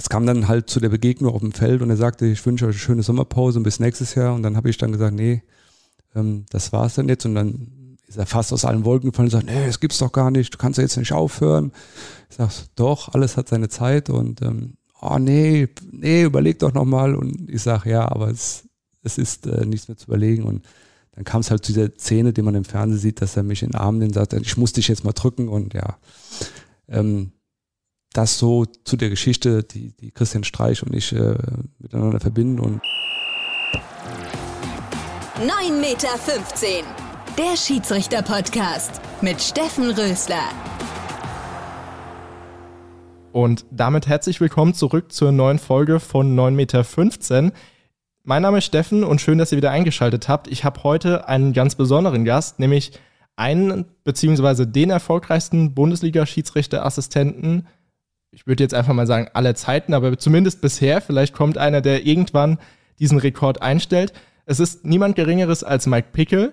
es kam dann halt zu der Begegnung auf dem Feld und er sagte, ich wünsche euch eine schöne Sommerpause und bis nächstes Jahr. Und dann habe ich dann gesagt, nee, ähm, das war's dann jetzt. Und dann ist er fast aus allen Wolken gefallen und sagt, nee, das gibt's doch gar nicht, du kannst ja jetzt nicht aufhören. Ich sag, doch, alles hat seine Zeit und ähm, oh nee, nee, überleg doch nochmal. Und ich sage, ja, aber es, es ist äh, nichts mehr zu überlegen. Und dann kam es halt zu dieser Szene, die man im Fernsehen sieht, dass er mich in den Arm nimmt und sagt, ich muss dich jetzt mal drücken und ja. Ähm, das so zu der Geschichte, die, die Christian Streich und ich äh, miteinander verbinden. Und 9,15 Meter. Der Schiedsrichter-Podcast mit Steffen Rösler. Und damit herzlich willkommen zurück zur neuen Folge von 9,15 Meter. Mein Name ist Steffen und schön, dass ihr wieder eingeschaltet habt. Ich habe heute einen ganz besonderen Gast, nämlich einen beziehungsweise den erfolgreichsten Bundesliga-Schiedsrichterassistenten ich würde jetzt einfach mal sagen, aller Zeiten, aber zumindest bisher. Vielleicht kommt einer, der irgendwann diesen Rekord einstellt. Es ist niemand Geringeres als Mike Pickel.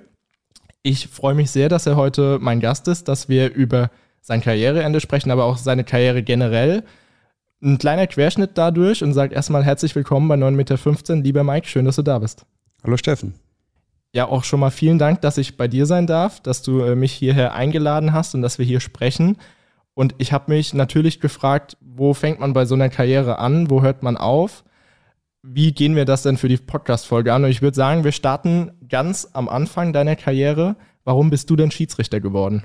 Ich freue mich sehr, dass er heute mein Gast ist, dass wir über sein Karriereende sprechen, aber auch seine Karriere generell. Ein kleiner Querschnitt dadurch und sagt erstmal herzlich willkommen bei 9,15 Meter. Lieber Mike, schön, dass du da bist. Hallo Steffen. Ja, auch schon mal vielen Dank, dass ich bei dir sein darf, dass du äh, mich hierher eingeladen hast und dass wir hier sprechen. Und ich habe mich natürlich gefragt, wo fängt man bei so einer Karriere an? Wo hört man auf? Wie gehen wir das denn für die Podcast-Folge an? Und ich würde sagen, wir starten ganz am Anfang deiner Karriere. Warum bist du denn Schiedsrichter geworden?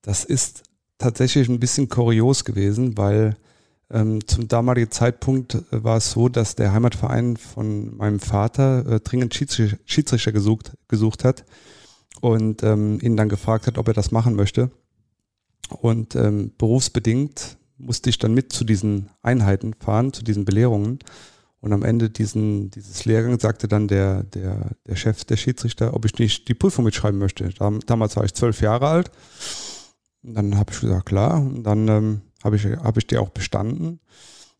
Das ist tatsächlich ein bisschen kurios gewesen, weil ähm, zum damaligen Zeitpunkt äh, war es so, dass der Heimatverein von meinem Vater äh, dringend Schiedsrichter, gesucht, gesucht hat und ähm, ihn dann gefragt hat, ob er das machen möchte. Und ähm, berufsbedingt musste ich dann mit zu diesen Einheiten fahren, zu diesen Belehrungen. Und am Ende diesen, dieses Lehrgangs sagte dann der, der, der Chef der Schiedsrichter, ob ich nicht die Prüfung mitschreiben möchte. damals war ich zwölf Jahre alt. Und dann habe ich gesagt, klar. Und dann ähm, habe ich, hab ich die auch bestanden.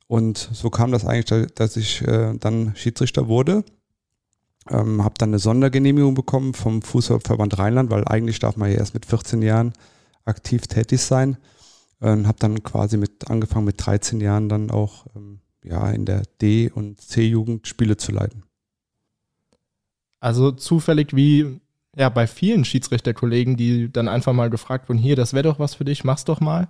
Und so kam das eigentlich, dass ich äh, dann Schiedsrichter wurde. Ähm, habe dann eine Sondergenehmigung bekommen vom Fußballverband Rheinland, weil eigentlich darf man ja erst mit 14 Jahren aktiv tätig sein. Und habe dann quasi mit angefangen mit 13 Jahren dann auch ähm, ja, in der D- und C-Jugend Spiele zu leiten. Also zufällig wie ja, bei vielen Schiedsrichterkollegen, die dann einfach mal gefragt wurden, hier, das wäre doch was für dich, mach's doch mal.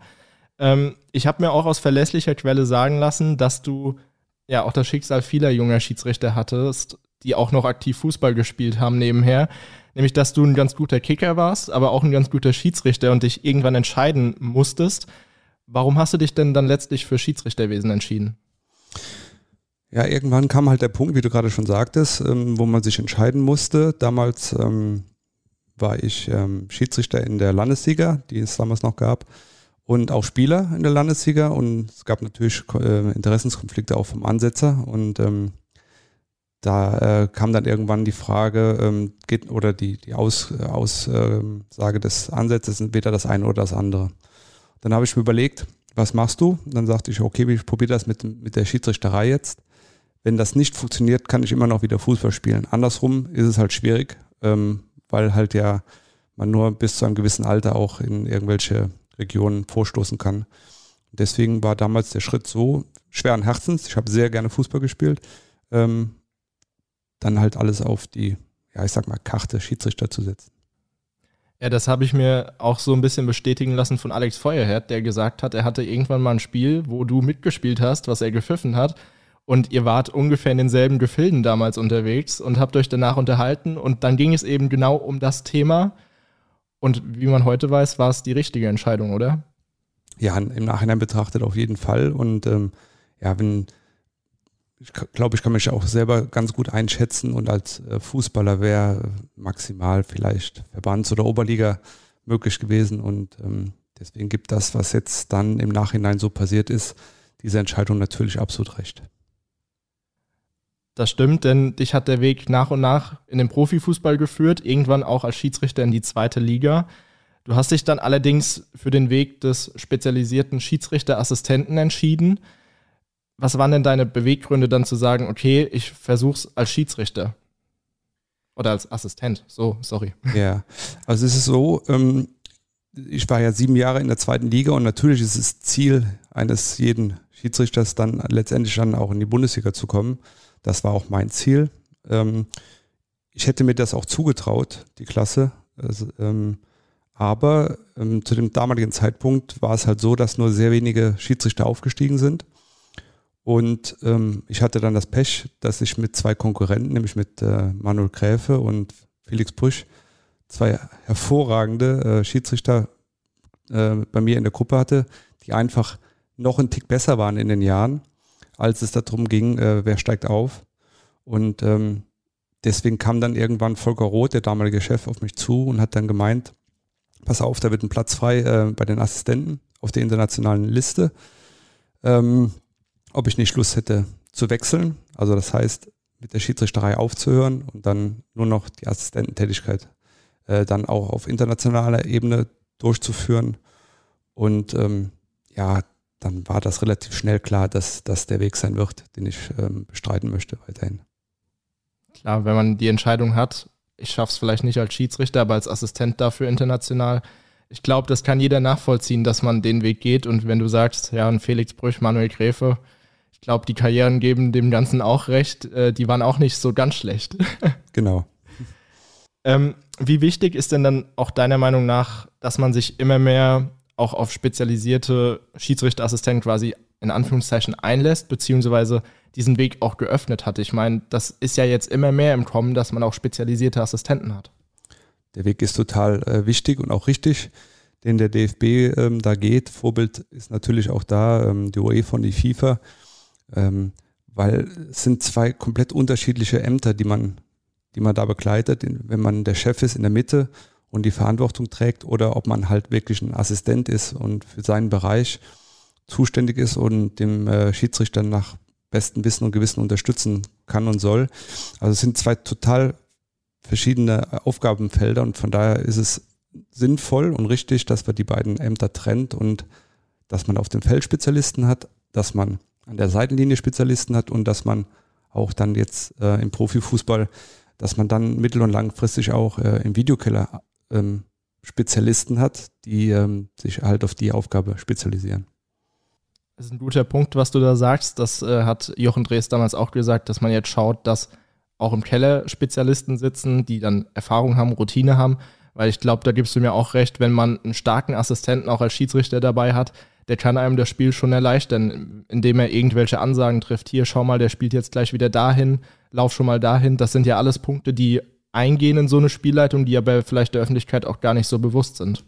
Ähm, ich habe mir auch aus verlässlicher Quelle sagen lassen, dass du ja auch das Schicksal vieler junger Schiedsrichter hattest, die auch noch aktiv Fußball gespielt haben nebenher nämlich dass du ein ganz guter Kicker warst, aber auch ein ganz guter Schiedsrichter und dich irgendwann entscheiden musstest. Warum hast du dich denn dann letztlich für Schiedsrichterwesen entschieden? Ja, irgendwann kam halt der Punkt, wie du gerade schon sagtest, ähm, wo man sich entscheiden musste. Damals ähm, war ich ähm, Schiedsrichter in der Landesliga, die es damals noch gab, und auch Spieler in der Landesliga. Und es gab natürlich äh, Interessenskonflikte auch vom Ansetzer. Und ähm, da äh, kam dann irgendwann die Frage ähm, geht, oder die, die Aus, Aussage des Ansatzes, entweder das eine oder das andere. Dann habe ich mir überlegt, was machst du? Und dann sagte ich, okay, ich probiere das mit, mit der Schiedsrichterei jetzt. Wenn das nicht funktioniert, kann ich immer noch wieder Fußball spielen. Andersrum ist es halt schwierig, ähm, weil halt ja man nur bis zu einem gewissen Alter auch in irgendwelche Regionen vorstoßen kann. Deswegen war damals der Schritt so schweren Herzens. Ich habe sehr gerne Fußball gespielt. Ähm, dann halt alles auf die, ja, ich sag mal, Karte Schiedsrichter zu setzen. Ja, das habe ich mir auch so ein bisschen bestätigen lassen von Alex Feuerherd, der gesagt hat, er hatte irgendwann mal ein Spiel, wo du mitgespielt hast, was er gepfiffen hat. Und ihr wart ungefähr in denselben Gefilden damals unterwegs und habt euch danach unterhalten. Und dann ging es eben genau um das Thema. Und wie man heute weiß, war es die richtige Entscheidung, oder? Ja, im Nachhinein betrachtet auf jeden Fall. Und ähm, ja, wenn, ich glaube, ich kann mich auch selber ganz gut einschätzen und als äh, Fußballer wäre maximal vielleicht Verbands- oder Oberliga möglich gewesen und ähm, deswegen gibt das, was jetzt dann im Nachhinein so passiert ist, diese Entscheidung natürlich absolut recht. Das stimmt, denn dich hat der Weg nach und nach in den Profifußball geführt, irgendwann auch als Schiedsrichter in die zweite Liga. Du hast dich dann allerdings für den Weg des spezialisierten Schiedsrichterassistenten entschieden. Was waren denn deine Beweggründe dann zu sagen, okay, ich versuch's als Schiedsrichter? Oder als Assistent, so, sorry. Ja, also es ist so, ähm, ich war ja sieben Jahre in der zweiten Liga und natürlich ist es Ziel eines jeden Schiedsrichters dann letztendlich dann auch in die Bundesliga zu kommen. Das war auch mein Ziel. Ähm, ich hätte mir das auch zugetraut, die Klasse. Also, ähm, aber ähm, zu dem damaligen Zeitpunkt war es halt so, dass nur sehr wenige Schiedsrichter aufgestiegen sind. Und ähm, ich hatte dann das Pech, dass ich mit zwei Konkurrenten, nämlich mit äh, Manuel Gräfe und Felix Brüsch, zwei hervorragende äh, Schiedsrichter äh, bei mir in der Gruppe hatte, die einfach noch einen Tick besser waren in den Jahren, als es darum ging, äh, wer steigt auf. Und ähm, deswegen kam dann irgendwann Volker Roth, der damalige Chef, auf mich zu und hat dann gemeint, pass auf, da wird ein Platz frei äh, bei den Assistenten auf der internationalen Liste. Ähm, ob ich nicht Lust hätte zu wechseln. Also das heißt, mit der Schiedsrichterei aufzuhören und dann nur noch die Assistententätigkeit äh, dann auch auf internationaler Ebene durchzuführen. Und ähm, ja, dann war das relativ schnell klar, dass das der Weg sein wird, den ich ähm, bestreiten möchte weiterhin. Klar, wenn man die Entscheidung hat, ich schaffe es vielleicht nicht als Schiedsrichter, aber als Assistent dafür international. Ich glaube, das kann jeder nachvollziehen, dass man den Weg geht. Und wenn du sagst, ja, und Felix Brüch, Manuel Gräfe, ich glaube, die Karrieren geben dem Ganzen auch recht. Äh, die waren auch nicht so ganz schlecht. genau. ähm, wie wichtig ist denn dann auch deiner Meinung nach, dass man sich immer mehr auch auf spezialisierte Schiedsrichterassistenten quasi in Anführungszeichen einlässt, beziehungsweise diesen Weg auch geöffnet hat? Ich meine, das ist ja jetzt immer mehr im Kommen, dass man auch spezialisierte Assistenten hat. Der Weg ist total äh, wichtig und auch richtig, den der DFB ähm, da geht. Vorbild ist natürlich auch da ähm, die UEFA und die FIFA ähm, weil es sind zwei komplett unterschiedliche Ämter, die man, die man da begleitet, wenn man der Chef ist in der Mitte und die Verantwortung trägt oder ob man halt wirklich ein Assistent ist und für seinen Bereich zuständig ist und dem äh, Schiedsrichter nach bestem Wissen und Gewissen unterstützen kann und soll. Also es sind zwei total verschiedene Aufgabenfelder und von daher ist es sinnvoll und richtig, dass man die beiden Ämter trennt und dass man auf dem Feld Spezialisten hat, dass man an der Seitenlinie Spezialisten hat und dass man auch dann jetzt äh, im Profifußball, dass man dann mittel- und langfristig auch äh, im Videokeller ähm, Spezialisten hat, die ähm, sich halt auf die Aufgabe spezialisieren. Das ist ein guter Punkt, was du da sagst. Das äh, hat Jochen Drees damals auch gesagt, dass man jetzt schaut, dass auch im Keller Spezialisten sitzen, die dann Erfahrung haben, Routine haben. Weil ich glaube, da gibst du mir auch recht, wenn man einen starken Assistenten auch als Schiedsrichter dabei hat, der kann einem das Spiel schon erleichtern, indem er irgendwelche Ansagen trifft. Hier, schau mal, der spielt jetzt gleich wieder dahin, lauf schon mal dahin. Das sind ja alles Punkte, die eingehen in so eine Spielleitung, die aber vielleicht der Öffentlichkeit auch gar nicht so bewusst sind.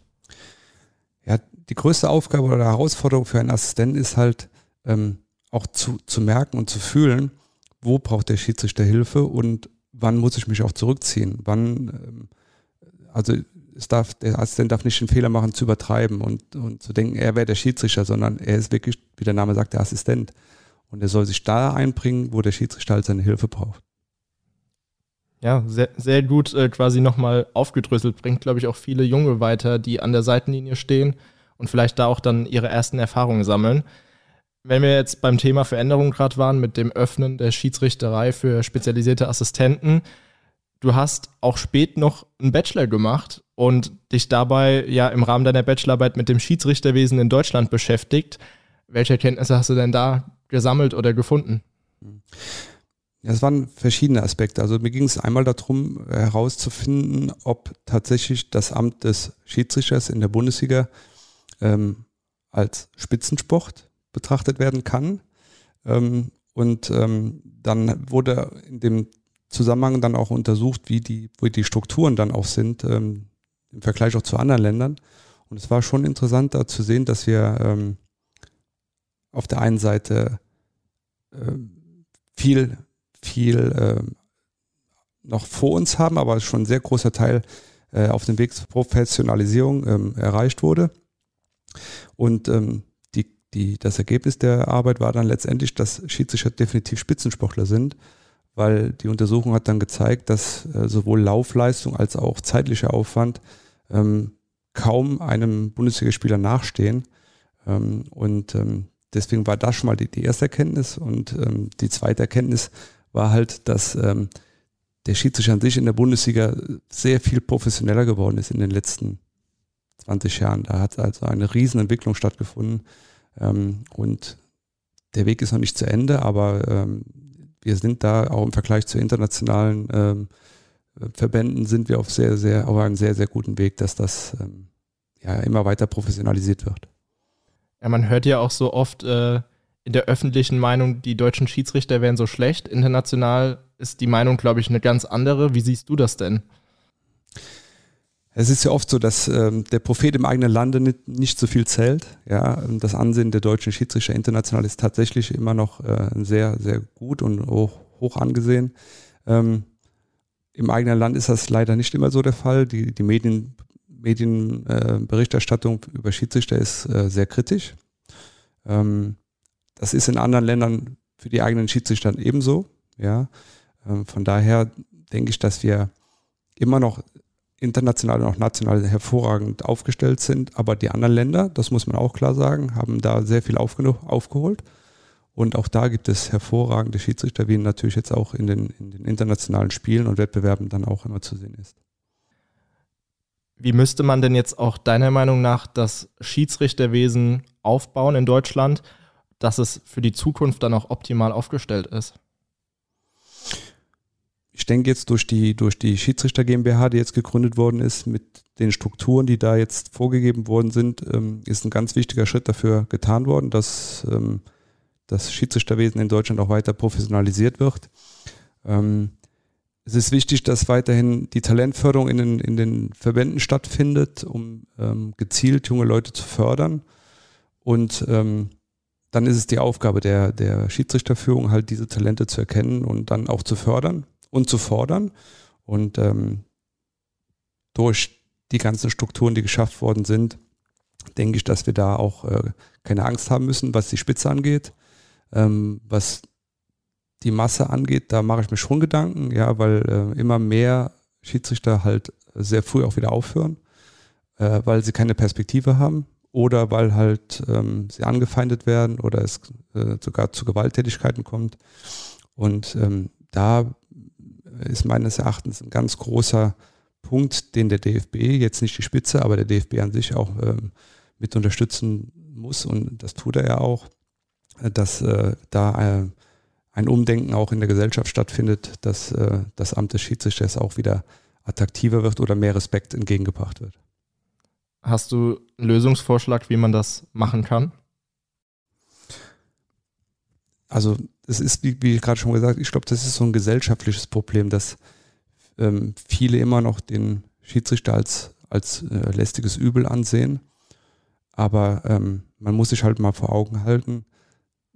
Ja, die größte Aufgabe oder Herausforderung für einen Assistenten ist halt ähm, auch zu, zu merken und zu fühlen, wo braucht der Schiedsrichter Hilfe und wann muss ich mich auch zurückziehen. Wann, ähm, also es darf, der Assistent darf nicht den Fehler machen, zu übertreiben und, und zu denken, er wäre der Schiedsrichter, sondern er ist wirklich, wie der Name sagt, der Assistent. Und er soll sich da einbringen, wo der Schiedsrichter halt seine Hilfe braucht. Ja, sehr, sehr gut äh, quasi nochmal aufgedröselt. Bringt, glaube ich, auch viele Junge weiter, die an der Seitenlinie stehen und vielleicht da auch dann ihre ersten Erfahrungen sammeln. Wenn wir jetzt beim Thema Veränderung gerade waren mit dem Öffnen der Schiedsrichterei für spezialisierte Assistenten, du hast auch spät noch einen Bachelor gemacht und dich dabei ja im Rahmen deiner Bachelorarbeit mit dem Schiedsrichterwesen in Deutschland beschäftigt. Welche Erkenntnisse hast du denn da gesammelt oder gefunden? Ja, es waren verschiedene Aspekte. Also mir ging es einmal darum, herauszufinden, ob tatsächlich das Amt des Schiedsrichters in der Bundesliga ähm, als Spitzensport betrachtet werden kann. Ähm, und ähm, dann wurde in dem Zusammenhang dann auch untersucht, wie die, wie die Strukturen dann auch sind ähm, im Vergleich auch zu anderen Ländern. Und es war schon interessant da zu sehen, dass wir ähm, auf der einen Seite äh, viel, viel äh, noch vor uns haben, aber schon ein sehr großer Teil äh, auf dem Weg zur Professionalisierung ähm, erreicht wurde. Und ähm, die, die, das Ergebnis der Arbeit war dann letztendlich, dass Schiedsrichter definitiv Spitzensportler sind weil die Untersuchung hat dann gezeigt, dass äh, sowohl Laufleistung als auch zeitlicher Aufwand ähm, kaum einem Bundesligaspieler nachstehen. Ähm, und ähm, deswegen war das schon mal die, die erste Erkenntnis. Und ähm, die zweite Erkenntnis war halt, dass ähm, der Schiedsrichter an sich in der Bundesliga sehr viel professioneller geworden ist in den letzten 20 Jahren. Da hat also eine Riesenentwicklung stattgefunden. Ähm, und der Weg ist noch nicht zu Ende, aber ähm, wir sind da auch im Vergleich zu internationalen ähm, Verbänden sind wir auf sehr, sehr, auf einem sehr, sehr guten Weg, dass das ähm, ja immer weiter professionalisiert wird. Ja, man hört ja auch so oft äh, in der öffentlichen Meinung, die deutschen Schiedsrichter wären so schlecht. International ist die Meinung, glaube ich, eine ganz andere. Wie siehst du das denn? Es ist ja oft so, dass ähm, der Prophet im eigenen Lande nicht, nicht so viel zählt. Ja, das Ansehen der deutschen Schiedsrichter international ist tatsächlich immer noch äh, sehr, sehr gut und hoch, hoch angesehen. Ähm, Im eigenen Land ist das leider nicht immer so der Fall. Die, die Medien, Medienberichterstattung äh, über Schiedsrichter ist äh, sehr kritisch. Ähm, das ist in anderen Ländern für die eigenen Schiedsrichter ebenso. Ja, ähm, von daher denke ich, dass wir immer noch international und auch national hervorragend aufgestellt sind. Aber die anderen Länder, das muss man auch klar sagen, haben da sehr viel aufgeholt. Und auch da gibt es hervorragende Schiedsrichter, wie natürlich jetzt auch in den, in den internationalen Spielen und Wettbewerben dann auch immer zu sehen ist. Wie müsste man denn jetzt auch deiner Meinung nach das Schiedsrichterwesen aufbauen in Deutschland, dass es für die Zukunft dann auch optimal aufgestellt ist? Ich denke jetzt durch die, durch die Schiedsrichter GmbH, die jetzt gegründet worden ist, mit den Strukturen, die da jetzt vorgegeben worden sind, ähm, ist ein ganz wichtiger Schritt dafür getan worden, dass ähm, das Schiedsrichterwesen in Deutschland auch weiter professionalisiert wird. Ähm, es ist wichtig, dass weiterhin die Talentförderung in den, in den Verbänden stattfindet, um gezielt junge Leute zu fördern. Und dann ist es die Aufgabe der, der Schiedsrichterführung, halt diese Talente zu erkennen und dann auch zu fördern und zu fordern. Und ähm, durch die ganzen Strukturen, die geschafft worden sind, denke ich, dass wir da auch äh, keine Angst haben müssen, was die Spitze angeht. Ähm, was die Masse angeht, da mache ich mir schon Gedanken, ja, weil äh, immer mehr Schiedsrichter halt sehr früh auch wieder aufhören, äh, weil sie keine Perspektive haben oder weil halt ähm, sie angefeindet werden oder es äh, sogar zu Gewalttätigkeiten kommt. Und ähm, da ist meines Erachtens ein ganz großer Punkt, den der DFB, jetzt nicht die Spitze, aber der DFB an sich auch ähm, mit unterstützen muss und das tut er ja auch, äh, dass äh, da äh, ein Umdenken auch in der Gesellschaft stattfindet, dass äh, das Amt des Schiedsrichters auch wieder attraktiver wird oder mehr Respekt entgegengebracht wird. Hast du einen Lösungsvorschlag, wie man das machen kann? Also es ist, wie, wie gerade schon gesagt, ich glaube, das ist so ein gesellschaftliches Problem, dass ähm, viele immer noch den Schiedsrichter als, als äh, lästiges Übel ansehen. Aber ähm, man muss sich halt mal vor Augen halten,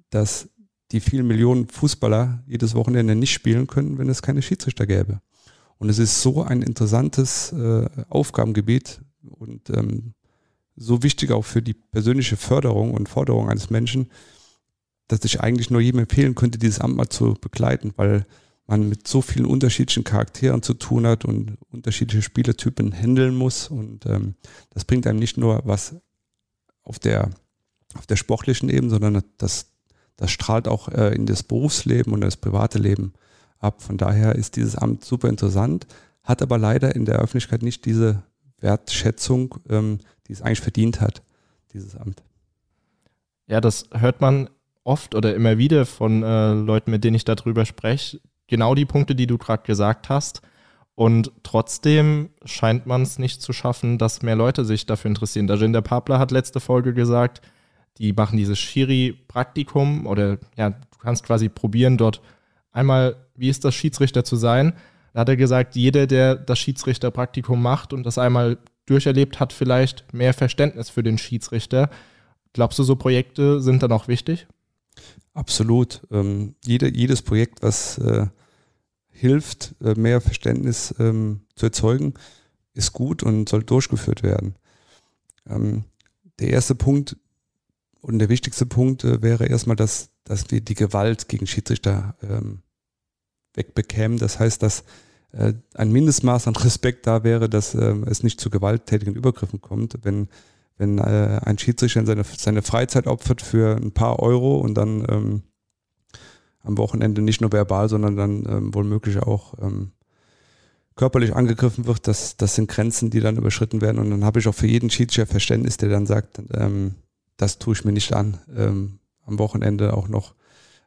dass die vielen Millionen Fußballer jedes Wochenende nicht spielen können, wenn es keine Schiedsrichter gäbe. Und es ist so ein interessantes äh, Aufgabengebiet und ähm, so wichtig auch für die persönliche Förderung und Forderung eines Menschen, dass ich eigentlich nur jedem empfehlen könnte, dieses Amt mal zu begleiten, weil man mit so vielen unterschiedlichen Charakteren zu tun hat und unterschiedliche Spielertypen handeln muss. Und ähm, das bringt einem nicht nur was auf der, auf der sportlichen Ebene, sondern das, das strahlt auch äh, in das Berufsleben und das private Leben ab. Von daher ist dieses Amt super interessant, hat aber leider in der Öffentlichkeit nicht diese Wertschätzung, ähm, die es eigentlich verdient hat, dieses Amt. Ja, das hört man oft oder immer wieder von äh, Leuten, mit denen ich darüber spreche, genau die Punkte, die du gerade gesagt hast. Und trotzdem scheint man es nicht zu schaffen, dass mehr Leute sich dafür interessieren. Der Jinder Papler hat letzte Folge gesagt, die machen dieses Schiri-Praktikum oder ja, du kannst quasi probieren, dort einmal, wie ist das, Schiedsrichter zu sein. Da hat er gesagt, jeder, der das Schiedsrichterpraktikum macht und das einmal durcherlebt hat, vielleicht mehr Verständnis für den Schiedsrichter. Glaubst du, so Projekte sind dann auch wichtig? Absolut. Ähm, jede, jedes Projekt, was äh, hilft, äh, mehr Verständnis ähm, zu erzeugen, ist gut und soll durchgeführt werden. Ähm, der erste Punkt und der wichtigste Punkt äh, wäre erstmal, dass, dass wir die Gewalt gegen Schiedsrichter ähm, wegbekämen. Das heißt, dass äh, ein Mindestmaß an Respekt da wäre, dass ähm, es nicht zu gewalttätigen Übergriffen kommt, wenn wenn äh, ein Schiedsrichter seine, seine Freizeit opfert für ein paar Euro und dann ähm, am Wochenende nicht nur verbal, sondern dann ähm, wohl möglich auch ähm, körperlich angegriffen wird, das, das sind Grenzen, die dann überschritten werden. Und dann habe ich auch für jeden Schiedsrichter Verständnis, der dann sagt, ähm, das tue ich mir nicht an, ähm, am Wochenende auch noch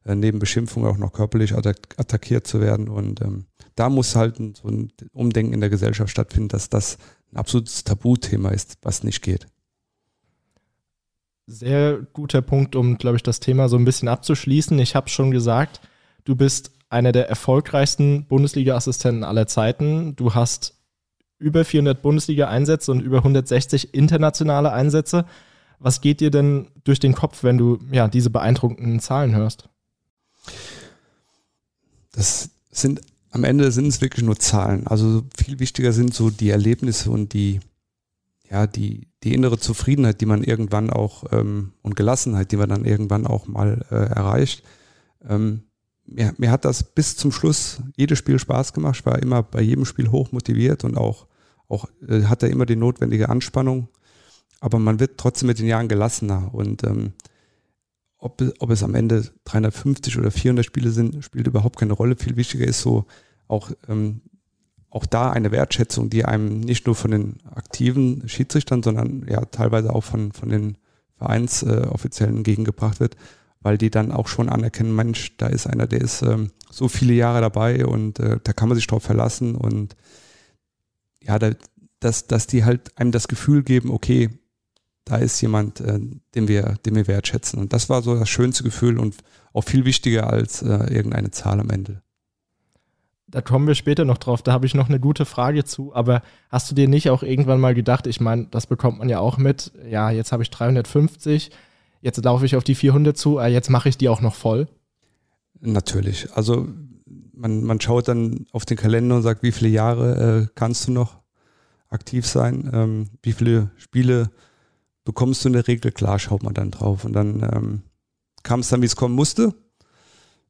äh, neben Beschimpfung auch noch körperlich attack attackiert zu werden. Und ähm, da muss halt so ein Umdenken in der Gesellschaft stattfinden, dass das ein absolutes Tabuthema ist, was nicht geht. Sehr guter Punkt, um, glaube ich, das Thema so ein bisschen abzuschließen. Ich habe schon gesagt, du bist einer der erfolgreichsten Bundesliga-Assistenten aller Zeiten. Du hast über 400 Bundesliga-Einsätze und über 160 internationale Einsätze. Was geht dir denn durch den Kopf, wenn du ja diese beeindruckenden Zahlen hörst? Das sind am Ende sind es wirklich nur Zahlen. Also viel wichtiger sind so die Erlebnisse und die ja die die innere Zufriedenheit, die man irgendwann auch ähm, und Gelassenheit, die man dann irgendwann auch mal äh, erreicht. Ähm, mir, mir hat das bis zum Schluss jedes Spiel Spaß gemacht. Ich war immer bei jedem Spiel hoch motiviert und auch, auch äh, hatte immer die notwendige Anspannung. Aber man wird trotzdem mit den Jahren gelassener. Und ähm, ob, ob es am Ende 350 oder 400 Spiele sind, spielt überhaupt keine Rolle. Viel wichtiger ist so auch, ähm, auch da eine Wertschätzung, die einem nicht nur von den aktiven Schiedsrichtern, sondern ja teilweise auch von, von den Vereinsoffiziellen äh, entgegengebracht wird weil die dann auch schon anerkennen, Mensch, da ist einer, der ist ähm, so viele Jahre dabei und äh, da kann man sich drauf verlassen und ja, da, dass, dass die halt einem das Gefühl geben, okay, da ist jemand, äh, den, wir, den wir wertschätzen. Und das war so das schönste Gefühl und auch viel wichtiger als äh, irgendeine Zahl am Ende. Da kommen wir später noch drauf, da habe ich noch eine gute Frage zu, aber hast du dir nicht auch irgendwann mal gedacht, ich meine, das bekommt man ja auch mit, ja, jetzt habe ich 350, jetzt laufe ich auf die 400 zu, äh, jetzt mache ich die auch noch voll? Natürlich. Also man, man schaut dann auf den Kalender und sagt, wie viele Jahre äh, kannst du noch aktiv sein, ähm, wie viele Spiele bekommst du in der Regel, klar schaut man dann drauf. Und dann ähm, kam es dann, wie es kommen musste.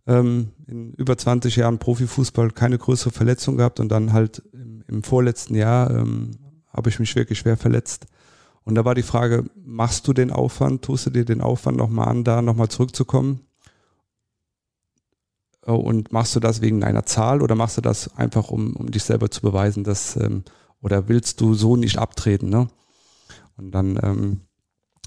Ähm, in über 20 Jahren Profifußball keine größere Verletzung gehabt und dann halt im, im vorletzten Jahr ähm, habe ich mich wirklich schwer verletzt. Und da war die Frage, machst du den Aufwand, tust du dir den Aufwand nochmal an, da nochmal zurückzukommen? Äh, und machst du das wegen einer Zahl oder machst du das einfach, um, um dich selber zu beweisen, dass, ähm, oder willst du so nicht abtreten? Ne? Und dann ähm,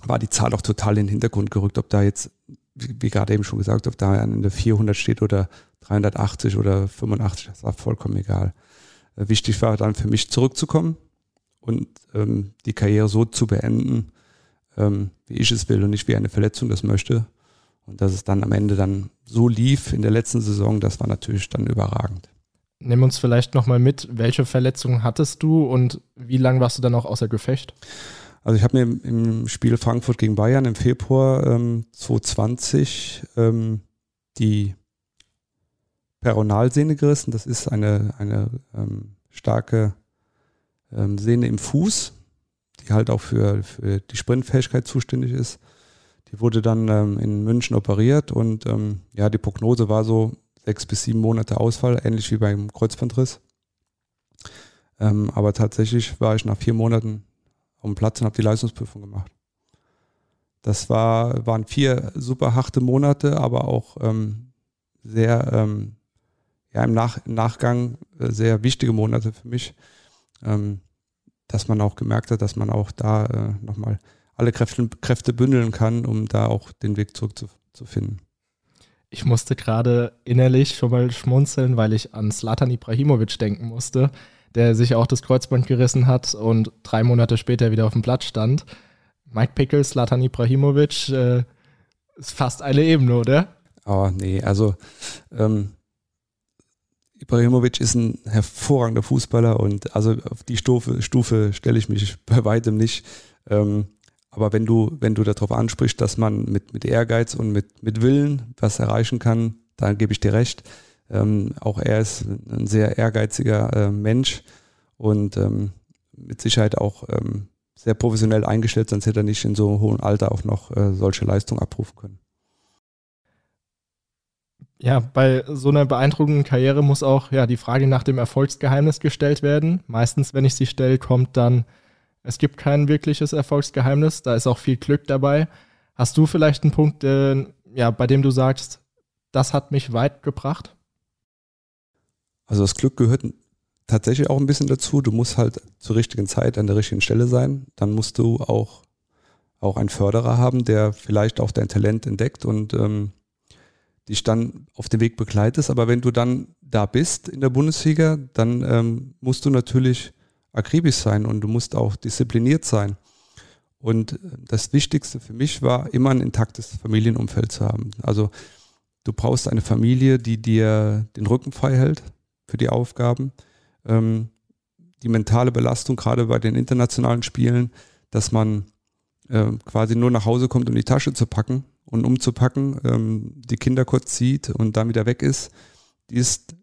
war die Zahl auch total in den Hintergrund gerückt, ob da jetzt, wie, gerade eben schon gesagt, ob da in der 400 steht oder 380 oder 85, das war vollkommen egal. Äh, wichtig war dann für mich zurückzukommen, und ähm, die Karriere so zu beenden, ähm, wie ich es will und nicht wie eine Verletzung das möchte. Und dass es dann am Ende dann so lief in der letzten Saison, das war natürlich dann überragend. Nimm uns vielleicht nochmal mit, welche Verletzungen hattest du und wie lange warst du dann auch außer Gefecht? Also ich habe mir im Spiel Frankfurt gegen Bayern im Februar ähm, 2020 ähm, die Peronalsehne gerissen. Das ist eine, eine ähm, starke ähm, Sehne im Fuß, die halt auch für, für die Sprintfähigkeit zuständig ist. Die wurde dann ähm, in München operiert und ähm, ja, die Prognose war so sechs bis sieben Monate Ausfall, ähnlich wie beim Kreuzbandriss. Aber tatsächlich war ich nach vier Monaten auf dem Platz und habe die Leistungsprüfung gemacht. Das war, waren vier super harte Monate, aber auch ähm, sehr, ähm, ja, im, Nach im Nachgang äh, sehr wichtige Monate für mich ähm, dass man auch gemerkt hat, dass man auch da äh, nochmal alle Kräfte, Kräfte bündeln kann, um da auch den Weg zurück zu, zu finden. Ich musste gerade innerlich schon mal schmunzeln, weil ich an Slatan Ibrahimovic denken musste, der sich auch das Kreuzband gerissen hat und drei Monate später wieder auf dem Platz stand. Mike Pickles, Slatan Ibrahimovic, äh, ist fast eine Ebene, oder? Oh, nee, also ähm, Ibrahimovic ist ein hervorragender Fußballer und also auf die Stufe, Stufe stelle ich mich bei weitem nicht. Ähm, aber wenn du, wenn du darauf ansprichst, dass man mit, mit Ehrgeiz und mit, mit Willen was erreichen kann, dann gebe ich dir recht. Ähm, auch er ist ein sehr ehrgeiziger äh, Mensch und ähm, mit Sicherheit auch ähm, sehr professionell eingestellt, sonst hätte er nicht in so hohem Alter auch noch äh, solche Leistungen abrufen können ja, bei so einer beeindruckenden Karriere muss auch ja die Frage nach dem Erfolgsgeheimnis gestellt werden. Meistens, wenn ich sie stelle, kommt dann, es gibt kein wirkliches Erfolgsgeheimnis, da ist auch viel Glück dabei. Hast du vielleicht einen Punkt, äh, ja, bei dem du sagst, das hat mich weit gebracht? Also das Glück gehört tatsächlich auch ein bisschen dazu. Du musst halt zur richtigen Zeit an der richtigen Stelle sein. Dann musst du auch, auch einen Förderer haben, der vielleicht auch dein Talent entdeckt und ähm, dich dann auf dem Weg begleitest. Aber wenn du dann da bist in der Bundesliga, dann ähm, musst du natürlich akribisch sein und du musst auch diszipliniert sein. Und das Wichtigste für mich war, immer ein intaktes Familienumfeld zu haben. Also du brauchst eine Familie, die dir den Rücken frei hält für die Aufgaben. Ähm, die mentale Belastung, gerade bei den internationalen Spielen, dass man äh, quasi nur nach Hause kommt, um die Tasche zu packen und umzupacken, ähm, die Kinder kurz sieht und dann wieder weg ist, die ist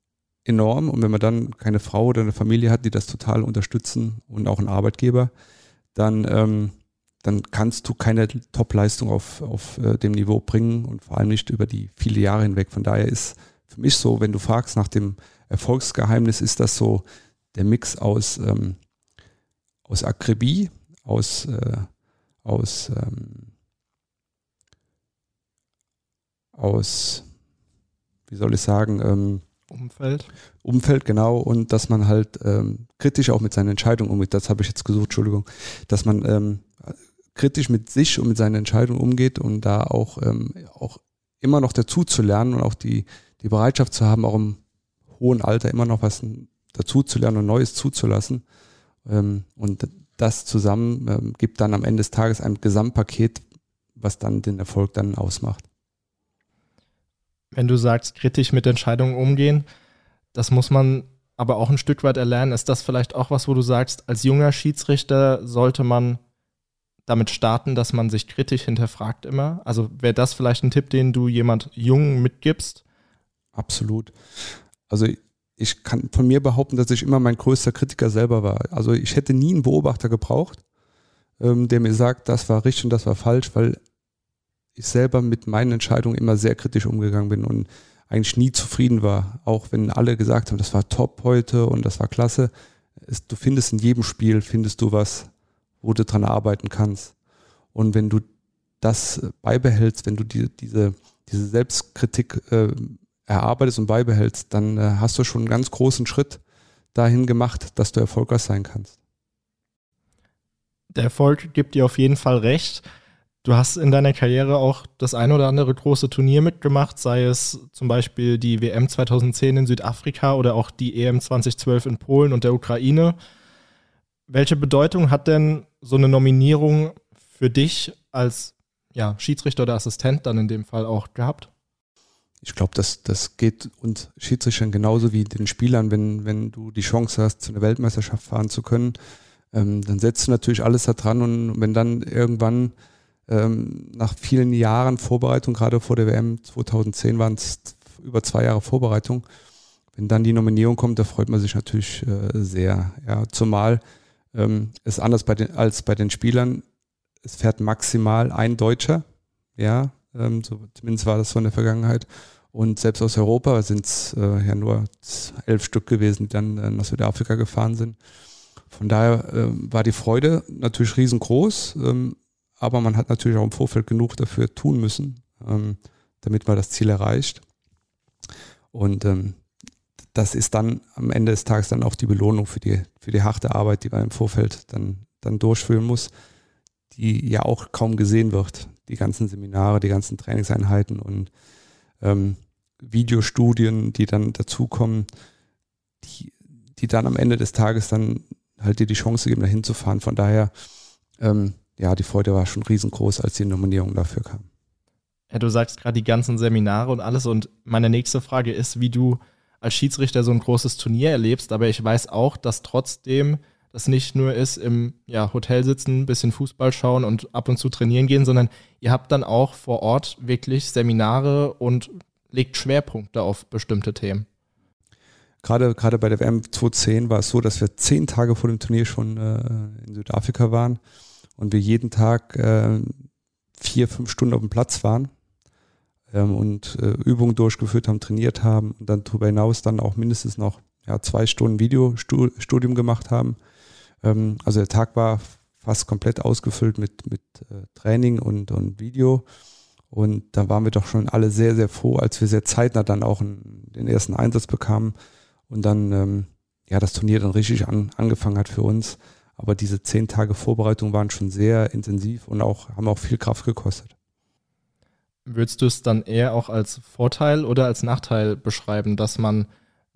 enorm. Und wenn man dann keine Frau oder eine Familie hat, die das total unterstützen und auch einen Arbeitgeber, dann, ähm, dann kannst du keine Top-Leistung auf, auf äh, dem Niveau bringen und vor allem nicht über die viele Jahre hinweg. Von daher ist für mich so, wenn du fragst nach dem Erfolgsgeheimnis, ist das so der Mix aus, ähm, aus Akribie, aus, äh, aus ähm, aus, wie soll ich sagen, ähm, Umfeld. Umfeld, genau, und dass man halt ähm, kritisch auch mit seinen Entscheidungen umgeht, das habe ich jetzt gesucht, Entschuldigung, dass man ähm, kritisch mit sich und mit seinen Entscheidungen umgeht und da auch, ähm, auch immer noch dazu zu lernen und auch die, die Bereitschaft zu haben, auch im hohen Alter immer noch was dazu zu lernen und Neues zuzulassen. Ähm, und das zusammen ähm, gibt dann am Ende des Tages ein Gesamtpaket, was dann den Erfolg dann ausmacht wenn du sagst, kritisch mit Entscheidungen umgehen, das muss man aber auch ein Stück weit erlernen. Ist das vielleicht auch was, wo du sagst, als junger Schiedsrichter sollte man damit starten, dass man sich kritisch hinterfragt immer? Also wäre das vielleicht ein Tipp, den du jemand jung mitgibst? Absolut. Also ich kann von mir behaupten, dass ich immer mein größter Kritiker selber war. Also ich hätte nie einen Beobachter gebraucht, ähm, der mir sagt, das war richtig und das war falsch, weil ich selber mit meinen Entscheidungen immer sehr kritisch umgegangen bin und eigentlich nie zufrieden war. Auch wenn alle gesagt haben, das war top heute und das war klasse. Es, du findest in jedem Spiel, findest du was, wo du dran arbeiten kannst. Und wenn du das beibehältst, wenn du die, diese, diese Selbstkritik äh, erarbeitest und beibehältst, dann äh, hast du schon einen ganz großen Schritt dahin gemacht, dass du erfolgreich sein kannst. Der Erfolg gibt dir auf jeden Fall recht. Du hast in deiner Karriere auch das ein oder andere große Turnier mitgemacht, sei es zum Beispiel die WM 2010 in Südafrika oder auch die EM 2012 in Polen und der Ukraine. Welche Bedeutung hat denn so eine Nominierung für dich als ja, Schiedsrichter oder Assistent dann in dem Fall auch gehabt? Ich glaube, das, das geht uns Schiedsrichtern genauso wie den Spielern, wenn, wenn du die Chance hast, zu einer Weltmeisterschaft fahren zu können, ähm, dann setzt du natürlich alles da dran und wenn dann irgendwann ähm, nach vielen Jahren Vorbereitung, gerade vor der WM 2010 waren es über zwei Jahre Vorbereitung. Wenn dann die Nominierung kommt, da freut man sich natürlich äh, sehr. Ja, zumal ähm, es anders bei den, als bei den Spielern. Es fährt maximal ein Deutscher. Ja, ähm, so, zumindest war das so in der Vergangenheit. Und selbst aus Europa sind es äh, ja nur elf Stück gewesen, die dann äh, nach Südafrika gefahren sind. Von daher äh, war die Freude natürlich riesengroß. Ähm, aber man hat natürlich auch im Vorfeld genug dafür tun müssen, ähm, damit man das Ziel erreicht. Und ähm, das ist dann am Ende des Tages dann auch die Belohnung für die, für die harte Arbeit, die man im Vorfeld dann, dann durchführen muss, die ja auch kaum gesehen wird. Die ganzen Seminare, die ganzen Trainingseinheiten und ähm, Videostudien, die dann dazukommen, die, die dann am Ende des Tages dann halt dir die Chance geben, dahin zu fahren. Von daher ähm, ja, die Freude war schon riesengroß, als die Nominierung dafür kam. Ja, du sagst gerade die ganzen Seminare und alles. Und meine nächste Frage ist, wie du als Schiedsrichter so ein großes Turnier erlebst. Aber ich weiß auch, dass trotzdem das nicht nur ist, im ja, Hotel sitzen, ein bisschen Fußball schauen und ab und zu trainieren gehen, sondern ihr habt dann auch vor Ort wirklich Seminare und legt Schwerpunkte auf bestimmte Themen. Gerade, gerade bei der WM 2010 war es so, dass wir zehn Tage vor dem Turnier schon äh, in Südafrika waren und wir jeden Tag äh, vier, fünf Stunden auf dem Platz waren ähm, und äh, Übungen durchgeführt haben, trainiert haben und dann darüber hinaus dann auch mindestens noch ja, zwei Stunden Videostudium gemacht haben. Ähm, also der Tag war fast komplett ausgefüllt mit, mit äh, Training und, und Video. Und da waren wir doch schon alle sehr, sehr froh, als wir sehr zeitnah dann auch den ersten Einsatz bekamen und dann ähm, ja, das Turnier dann richtig an, angefangen hat für uns. Aber diese zehn Tage Vorbereitung waren schon sehr intensiv und auch, haben auch viel Kraft gekostet. Würdest du es dann eher auch als Vorteil oder als Nachteil beschreiben, dass man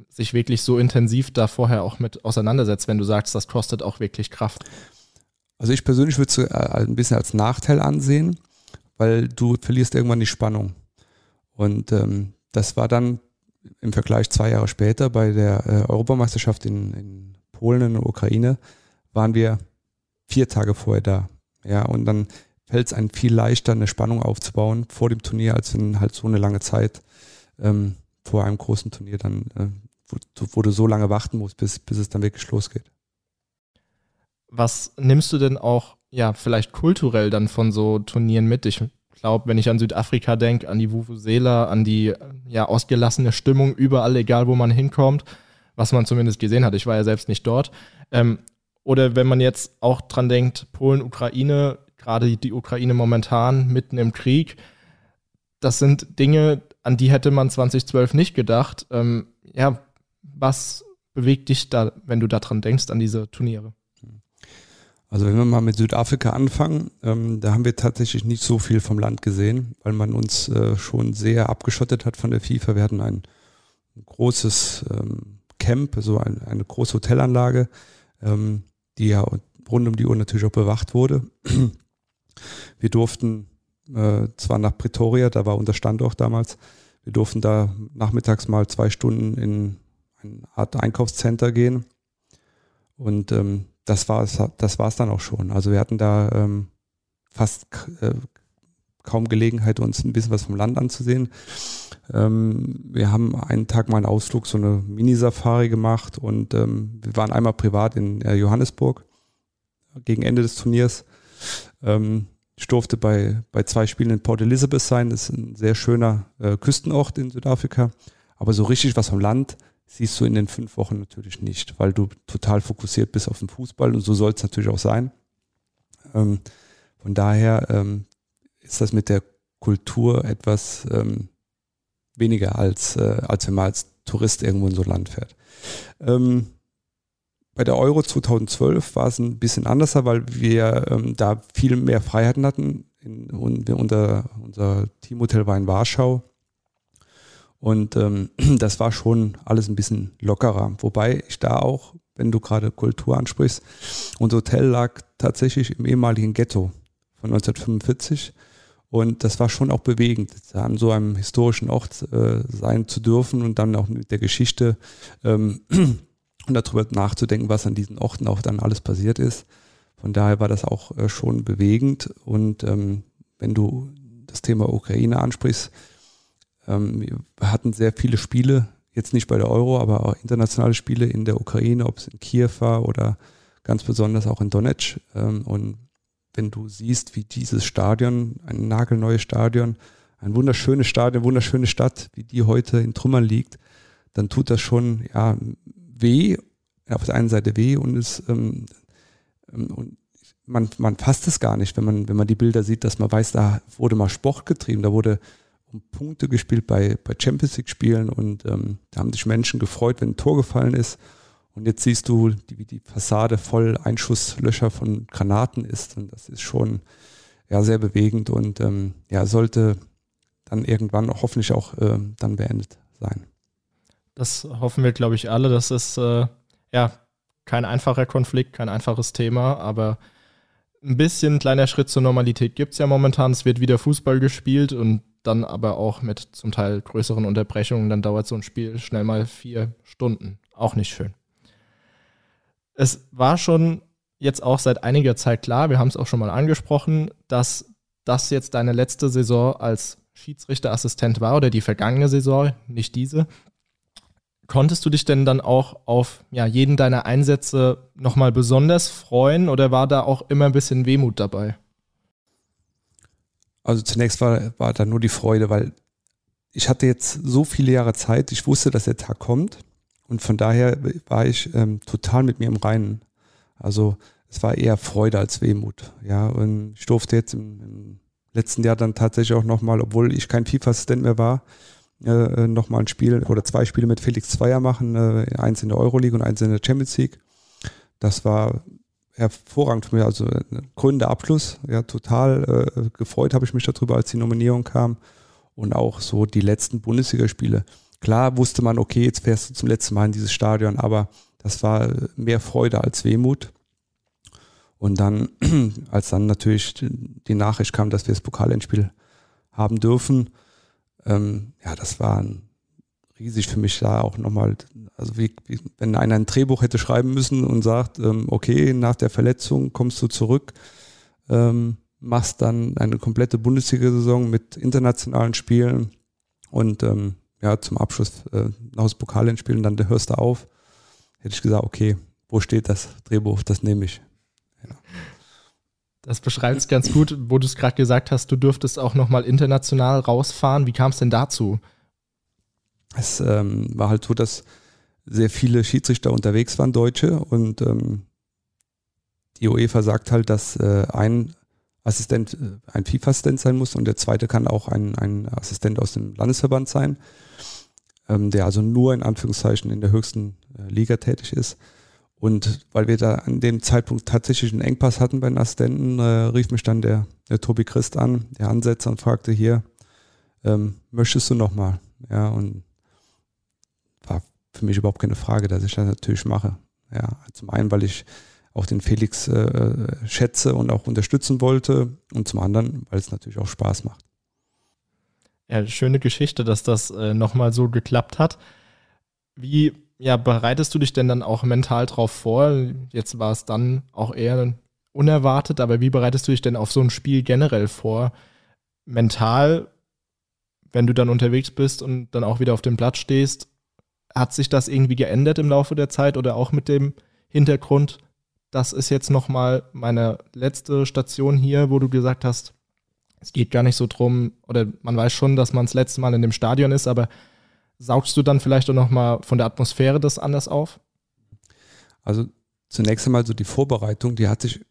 sich wirklich so intensiv da vorher auch mit auseinandersetzt, wenn du sagst, das kostet auch wirklich Kraft? Also ich persönlich würde es äh, ein bisschen als Nachteil ansehen, weil du verlierst irgendwann die Spannung. Und ähm, das war dann im Vergleich zwei Jahre später bei der äh, Europameisterschaft in, in Polen und Ukraine waren wir vier Tage vorher da. Ja, und dann fällt es einem viel leichter, eine Spannung aufzubauen vor dem Turnier, als wenn halt so eine lange Zeit ähm, vor einem großen Turnier dann, äh, wo, wo, du so lange warten musst, bis, bis es dann wirklich losgeht. Was nimmst du denn auch, ja, vielleicht kulturell dann von so Turnieren mit? Ich glaube, wenn ich an Südafrika denke, an die Vuvuzela, an die ja, ausgelassene Stimmung überall, egal wo man hinkommt, was man zumindest gesehen hat. Ich war ja selbst nicht dort. Ähm, oder wenn man jetzt auch dran denkt, Polen, Ukraine, gerade die Ukraine momentan mitten im Krieg, das sind Dinge, an die hätte man 2012 nicht gedacht. Ähm, ja, was bewegt dich da, wenn du daran denkst, an diese Turniere? Also wenn wir mal mit Südafrika anfangen, ähm, da haben wir tatsächlich nicht so viel vom Land gesehen, weil man uns äh, schon sehr abgeschottet hat von der FIFA. Wir hatten ein, großes ähm, Camp, so ein, eine große Hotelanlage, ähm, die ja rund um die Uhr natürlich auch bewacht wurde. Wir durften äh, zwar nach Pretoria, da war unser Standort damals, wir durften da nachmittags mal zwei Stunden in eine Art Einkaufscenter gehen und ähm, das war es das war's dann auch schon. Also wir hatten da ähm, fast äh, kaum Gelegenheit, uns ein bisschen was vom Land anzusehen. Ähm, wir haben einen Tag mal einen Ausflug, so eine Mini-Safari gemacht und ähm, wir waren einmal privat in äh, Johannesburg gegen Ende des Turniers. Ähm, ich durfte bei, bei zwei Spielen in Port Elizabeth sein. Das ist ein sehr schöner äh, Küstenort in Südafrika. Aber so richtig was vom Land siehst du in den fünf Wochen natürlich nicht, weil du total fokussiert bist auf den Fußball und so soll es natürlich auch sein. Ähm, von daher ähm, ist das mit der Kultur etwas ähm, weniger als, äh, als wenn man als Tourist irgendwo in so ein Land fährt. Ähm, bei der Euro 2012 war es ein bisschen anders, weil wir ähm, da viel mehr Freiheiten hatten. In, und unser, unser Teamhotel war in Warschau und ähm, das war schon alles ein bisschen lockerer. Wobei ich da auch, wenn du gerade Kultur ansprichst, unser Hotel lag tatsächlich im ehemaligen Ghetto von 1945. Und das war schon auch bewegend, an so einem historischen Ort äh, sein zu dürfen und dann auch mit der Geschichte ähm, und darüber nachzudenken, was an diesen Orten auch dann alles passiert ist. Von daher war das auch äh, schon bewegend. Und ähm, wenn du das Thema Ukraine ansprichst, wir hatten sehr viele Spiele, jetzt nicht bei der Euro, aber auch internationale Spiele in der Ukraine, ob es in Kiew war oder ganz besonders auch in Donetsk. Ähm, und wenn du siehst, wie dieses Stadion, ein nagelneues Stadion, ein wunderschönes Stadion, wunderschöne Stadt, wie die heute in Trümmern liegt, dann tut das schon ja, weh, auf der einen Seite weh und es ähm, ähm, und man, man fasst es gar nicht, wenn man, wenn man die Bilder sieht, dass man weiß, da wurde mal Sport getrieben, da wurde um Punkte gespielt bei, bei Champions League Spielen und ähm, da haben sich Menschen gefreut, wenn ein Tor gefallen ist. Und jetzt siehst du, wie die Fassade voll Einschusslöcher von Granaten ist. Und das ist schon ja, sehr bewegend und ähm, ja, sollte dann irgendwann hoffentlich auch äh, dann beendet sein. Das hoffen wir, glaube ich, alle. Das ist äh, ja kein einfacher Konflikt, kein einfaches Thema, aber ein bisschen kleiner Schritt zur Normalität gibt es ja momentan. Es wird wieder Fußball gespielt und dann aber auch mit zum Teil größeren Unterbrechungen. Dann dauert so ein Spiel schnell mal vier Stunden. Auch nicht schön. Es war schon jetzt auch seit einiger Zeit klar, wir haben es auch schon mal angesprochen, dass das jetzt deine letzte Saison als Schiedsrichterassistent war oder die vergangene Saison, nicht diese. Konntest du dich denn dann auch auf ja, jeden deiner Einsätze nochmal besonders freuen oder war da auch immer ein bisschen Wehmut dabei? Also zunächst war, war da nur die Freude, weil ich hatte jetzt so viele Jahre Zeit, ich wusste, dass der Tag kommt und von daher war ich ähm, total mit mir im Reinen. Also es war eher Freude als Wehmut. Ja, und ich durfte jetzt im, im letzten Jahr dann tatsächlich auch nochmal, obwohl ich kein FIFA-Assistent mehr war, äh, nochmal ein Spiel oder zwei Spiele mit Felix Zweier machen, äh, eins in der Euroleague und eins in der Champions League. Das war hervorragend für mich, also ein krönender Abschluss. Ja, total äh, gefreut habe ich mich darüber, als die Nominierung kam. Und auch so die letzten Bundesligaspiele. Klar wusste man, okay, jetzt fährst du zum letzten Mal in dieses Stadion, aber das war mehr Freude als Wehmut. Und dann, als dann natürlich die Nachricht kam, dass wir das Pokalendspiel haben dürfen, ähm, ja, das war riesig für mich da auch nochmal, also wie, wie, wenn einer ein Drehbuch hätte schreiben müssen und sagt, ähm, okay, nach der Verletzung kommst du zurück, ähm, machst dann eine komplette Bundesliga-Saison mit internationalen Spielen und ähm, ja, zum Abschluss äh, noch das Pokalendspiel und dann hörst du auf, hätte ich gesagt, okay, wo steht das Drehbuch, das nehme ich. Das beschreibt es ganz gut, wo du es gerade gesagt hast, du dürftest auch nochmal international rausfahren. Wie kam es denn dazu? Es ähm, war halt so, dass sehr viele Schiedsrichter unterwegs waren, Deutsche, und ähm, die UEFA sagt halt, dass äh, ein Assistent äh, ein FIFA-Assistent sein muss und der zweite kann auch ein, ein Assistent aus dem Landesverband sein, ähm, der also nur in Anführungszeichen in der höchsten äh, Liga tätig ist. Und weil wir da an dem Zeitpunkt tatsächlich einen Engpass hatten bei den Assistenten, äh, rief mich dann der, der Tobi Christ an, der Ansetzer, und fragte hier, ähm, möchtest du nochmal? Ja, und für mich überhaupt keine Frage, dass ich das natürlich mache. Ja, zum einen, weil ich auch den Felix äh, schätze und auch unterstützen wollte und zum anderen, weil es natürlich auch Spaß macht. Ja, schöne Geschichte, dass das äh, nochmal so geklappt hat. Wie ja, bereitest du dich denn dann auch mental drauf vor? Jetzt war es dann auch eher unerwartet, aber wie bereitest du dich denn auf so ein Spiel generell vor? Mental, wenn du dann unterwegs bist und dann auch wieder auf dem Platz stehst, hat sich das irgendwie geändert im Laufe der Zeit oder auch mit dem Hintergrund, das ist jetzt nochmal meine letzte Station hier, wo du gesagt hast, es geht gar nicht so drum, oder man weiß schon, dass man das letzte Mal in dem Stadion ist, aber saugst du dann vielleicht auch nochmal von der Atmosphäre das anders auf? Also zunächst einmal so die Vorbereitung, die hat sich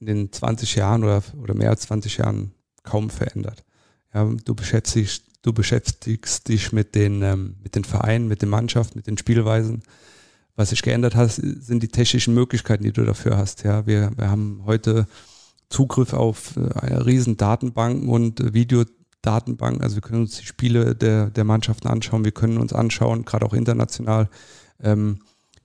in den 20 Jahren oder, oder mehr als 20 Jahren kaum verändert. Ja, du beschäftigst, du beschäftigst dich mit den, ähm, mit den Vereinen, mit den Mannschaften, mit den Spielweisen. Was sich geändert hat, sind die technischen Möglichkeiten, die du dafür hast. Ja, wir, wir haben heute Zugriff auf äh, eine riesen Datenbanken und äh, Video, Datenbank. Also wir können uns die Spiele der, der Mannschaften anschauen. Wir können uns anschauen, gerade auch international, ähm,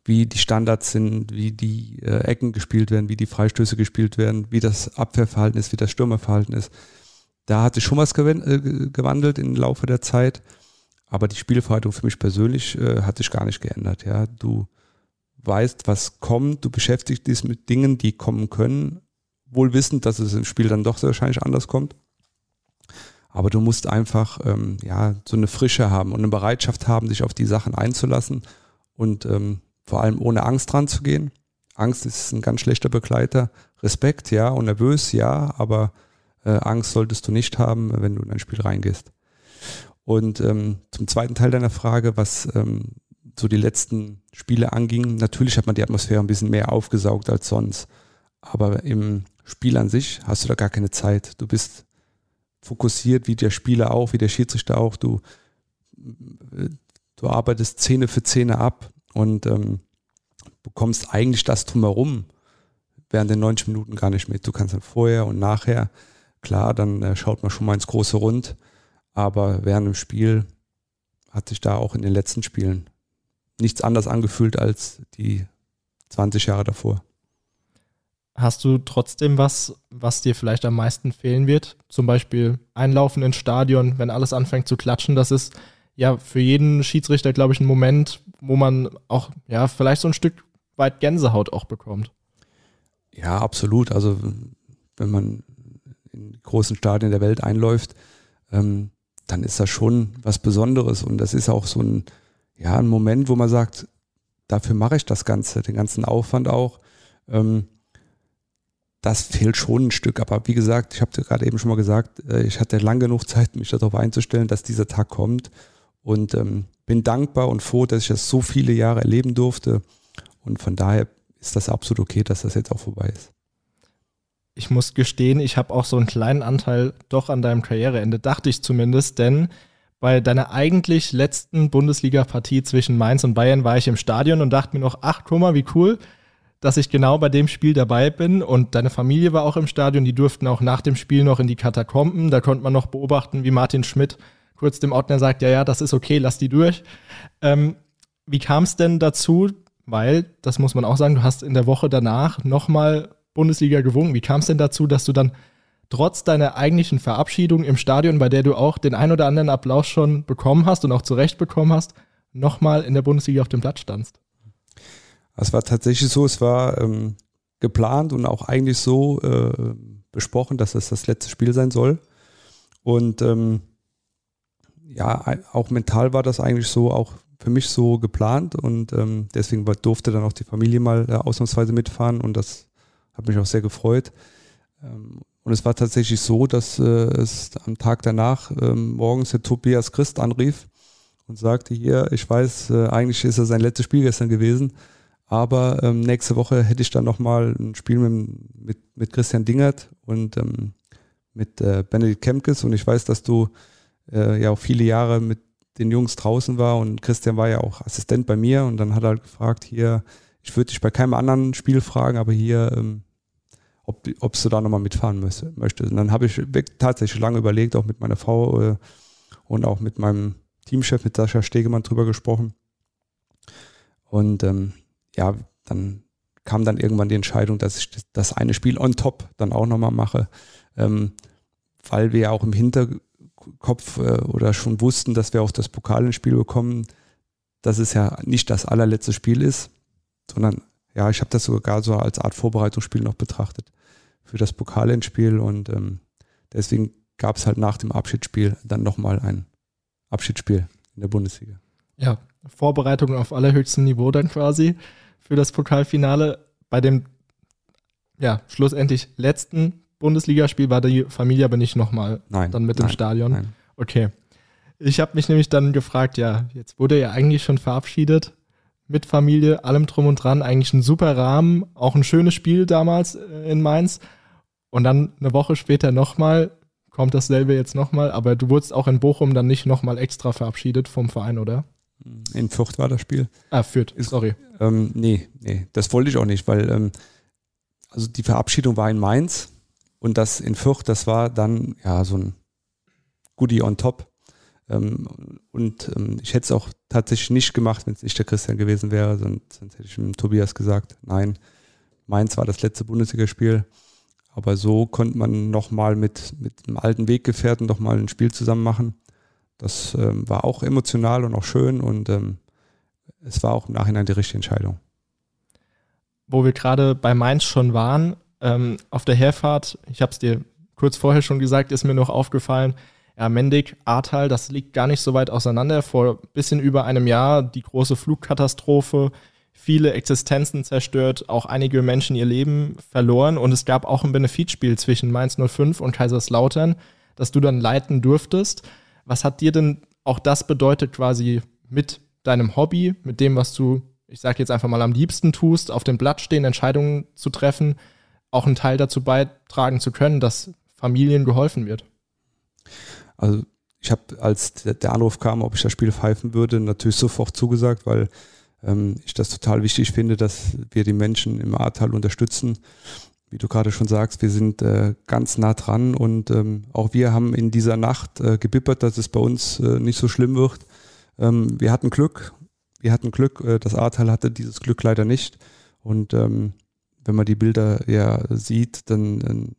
wie die Standards sind, wie die äh, Ecken gespielt werden, wie die Freistöße gespielt werden, wie das Abwehrverhalten ist, wie das Stürmerverhalten ist. Da hat sich schon was äh, gewandelt im Laufe der Zeit. Aber die Spielverhaltung für mich persönlich äh, hat sich gar nicht geändert. Ja, du weißt, was kommt, du beschäftigst dich mit Dingen, die kommen können, wohl wissend, dass es im Spiel dann doch sehr wahrscheinlich anders kommt. Aber du musst einfach ähm, ja, so eine Frische haben und eine Bereitschaft haben, sich auf die Sachen einzulassen und ähm, vor allem ohne Angst dran zu gehen. Angst ist ein ganz schlechter Begleiter. Respekt, ja, und nervös, ja, aber äh, Angst solltest du nicht haben, wenn du in ein Spiel reingehst. Und ähm, zum zweiten Teil deiner Frage, was ähm, so die letzten Spiele anging, natürlich hat man die Atmosphäre ein bisschen mehr aufgesaugt als sonst. Aber im Spiel an sich hast du da gar keine Zeit. Du bist fokussiert, wie der Spieler auch, wie der Schiedsrichter auch. Du, du arbeitest Szene für Szene ab und ähm, bekommst eigentlich das drumherum während den 90 Minuten gar nicht mit. Du kannst dann vorher und nachher, klar, dann äh, schaut man schon mal ins große Rund, aber während dem Spiel hat sich da auch in den letzten Spielen nichts anders angefühlt als die 20 Jahre davor. Hast du trotzdem was, was dir vielleicht am meisten fehlen wird? Zum Beispiel Einlaufen ins Stadion, wenn alles anfängt zu klatschen. Das ist ja für jeden Schiedsrichter, glaube ich, ein Moment, wo man auch ja vielleicht so ein Stück weit Gänsehaut auch bekommt. Ja, absolut. Also wenn man in großen Stadien der Welt einläuft, ähm, dann ist das schon was Besonderes und das ist auch so ein, ja, ein Moment, wo man sagt, dafür mache ich das Ganze, den ganzen Aufwand auch. Ähm, das fehlt schon ein Stück. Aber wie gesagt, ich habe dir gerade eben schon mal gesagt, äh, ich hatte lang genug Zeit, mich darauf einzustellen, dass dieser Tag kommt. Und ähm, bin dankbar und froh, dass ich das so viele Jahre erleben durfte. Und von daher ist das absolut okay, dass das jetzt auch vorbei ist. Ich muss gestehen, ich habe auch so einen kleinen Anteil doch an deinem Karriereende, dachte ich zumindest, denn Bei deiner eigentlich letzten Bundesliga-Partie zwischen Mainz und Bayern war ich im Stadion und dachte mir noch, ach, guck mal, wie cool, dass ich genau bei dem Spiel dabei bin. Und deine Familie war auch im Stadion. Die durften auch nach dem Spiel noch in die Katakomben. Da konnte man noch beobachten, wie Martin Schmidt kurz dem Ordner sagt, ja, ja, das ist okay, lass die durch. Ähm, wie kam es denn dazu? Weil, das muss man auch sagen, du hast in der Woche danach nochmal Bundesliga gewonnen. Wie kam es denn dazu, dass du dann trotz deiner eigentlichen Verabschiedung im Stadion, bei der du auch den ein oder anderen Applaus schon bekommen hast und auch zurecht bekommen hast, nochmal in der Bundesliga auf dem Platz standst? Es war tatsächlich so, es war ähm, geplant und auch eigentlich so äh, besprochen, dass es das letzte Spiel sein soll. Und ähm, ja, auch mental war das eigentlich so, auch für mich so geplant und ähm, deswegen durfte dann auch die Familie mal äh, ausnahmsweise mitfahren und das hat mich auch sehr gefreut. Ähm, und es war tatsächlich so, dass äh, es am Tag danach ähm, morgens der Tobias Christ anrief und sagte, hier, ich weiß, äh, eigentlich ist es sein letztes Spiel gestern gewesen, aber ähm, nächste Woche hätte ich dann nochmal ein Spiel mit, mit, mit Christian Dingert und ähm, mit äh, Benedikt Kemkes und ich weiß, dass du äh, ja auch viele Jahre mit den Jungs draußen war und Christian war ja auch Assistent bei mir und dann hat er gefragt, hier, ich würde dich bei keinem anderen Spiel fragen, aber hier, ähm, ob, ob du da nochmal mitfahren müsste, möchtest. Und dann habe ich tatsächlich lange überlegt, auch mit meiner Frau äh, und auch mit meinem Teamchef, mit Sascha Stegemann drüber gesprochen. Und ähm, ja, dann kam dann irgendwann die Entscheidung, dass ich das eine Spiel on top dann auch nochmal mache, ähm, weil wir ja auch im Hintergrund Kopf äh, oder schon wussten, dass wir auch das Pokalenspiel bekommen, dass es ja nicht das allerletzte Spiel ist, sondern ja, ich habe das sogar so als Art Vorbereitungsspiel noch betrachtet für das Pokalendspiel und ähm, deswegen gab es halt nach dem Abschiedsspiel dann nochmal ein Abschiedsspiel in der Bundesliga. Ja, Vorbereitung auf allerhöchstem Niveau dann quasi für das Pokalfinale. Bei dem ja, schlussendlich letzten Bundesligaspiel war die Familie aber nicht nochmal dann mit nein, im Stadion. Nein. Okay. Ich habe mich nämlich dann gefragt, ja, jetzt wurde er eigentlich schon verabschiedet mit Familie, allem drum und dran, eigentlich ein super Rahmen, auch ein schönes Spiel damals äh, in Mainz. Und dann eine Woche später nochmal, kommt dasselbe jetzt nochmal, aber du wurdest auch in Bochum dann nicht nochmal extra verabschiedet vom Verein, oder? In Fürth war das Spiel. Ah, Fürth, sorry. Ähm, nee, nee, das wollte ich auch nicht, weil ähm, also die Verabschiedung war in Mainz und das in Fürth, das war dann ja so ein Goodie on top. Ähm, und ähm, ich hätte es auch tatsächlich nicht gemacht, wenn es nicht der Christian gewesen wäre, sonst, sonst hätte ich dem Tobias gesagt, nein, Mainz war das letzte Bundesligaspiel. Aber so konnte man nochmal mit, mit einem alten Weggefährten nochmal ein Spiel zusammen machen. Das ähm, war auch emotional und auch schön und ähm, es war auch im Nachhinein die richtige Entscheidung. Wo wir gerade bei Mainz schon waren, ähm, auf der Herfahrt, ich habe es dir kurz vorher schon gesagt, ist mir noch aufgefallen, ja, Mendig, Ahrtal, das liegt gar nicht so weit auseinander. Vor ein bisschen über einem Jahr die große Flugkatastrophe, viele Existenzen zerstört, auch einige Menschen ihr Leben verloren und es gab auch ein Benefizspiel zwischen Mainz 05 und Kaiserslautern, das du dann leiten durftest. Was hat dir denn auch das bedeutet quasi mit deinem Hobby, mit dem, was du, ich sage jetzt einfach mal am liebsten tust, auf dem Blatt stehen, Entscheidungen zu treffen? auch einen Teil dazu beitragen zu können, dass Familien geholfen wird? Also ich habe, als der Anruf kam, ob ich das Spiel pfeifen würde, natürlich sofort zugesagt, weil ähm, ich das total wichtig finde, dass wir die Menschen im Ahrtal unterstützen. Wie du gerade schon sagst, wir sind äh, ganz nah dran und ähm, auch wir haben in dieser Nacht äh, gebippert, dass es bei uns äh, nicht so schlimm wird. Ähm, wir hatten Glück, wir hatten Glück, äh, das Ahrtal hatte dieses Glück leider nicht und ähm, wenn man die Bilder ja sieht, dann, dann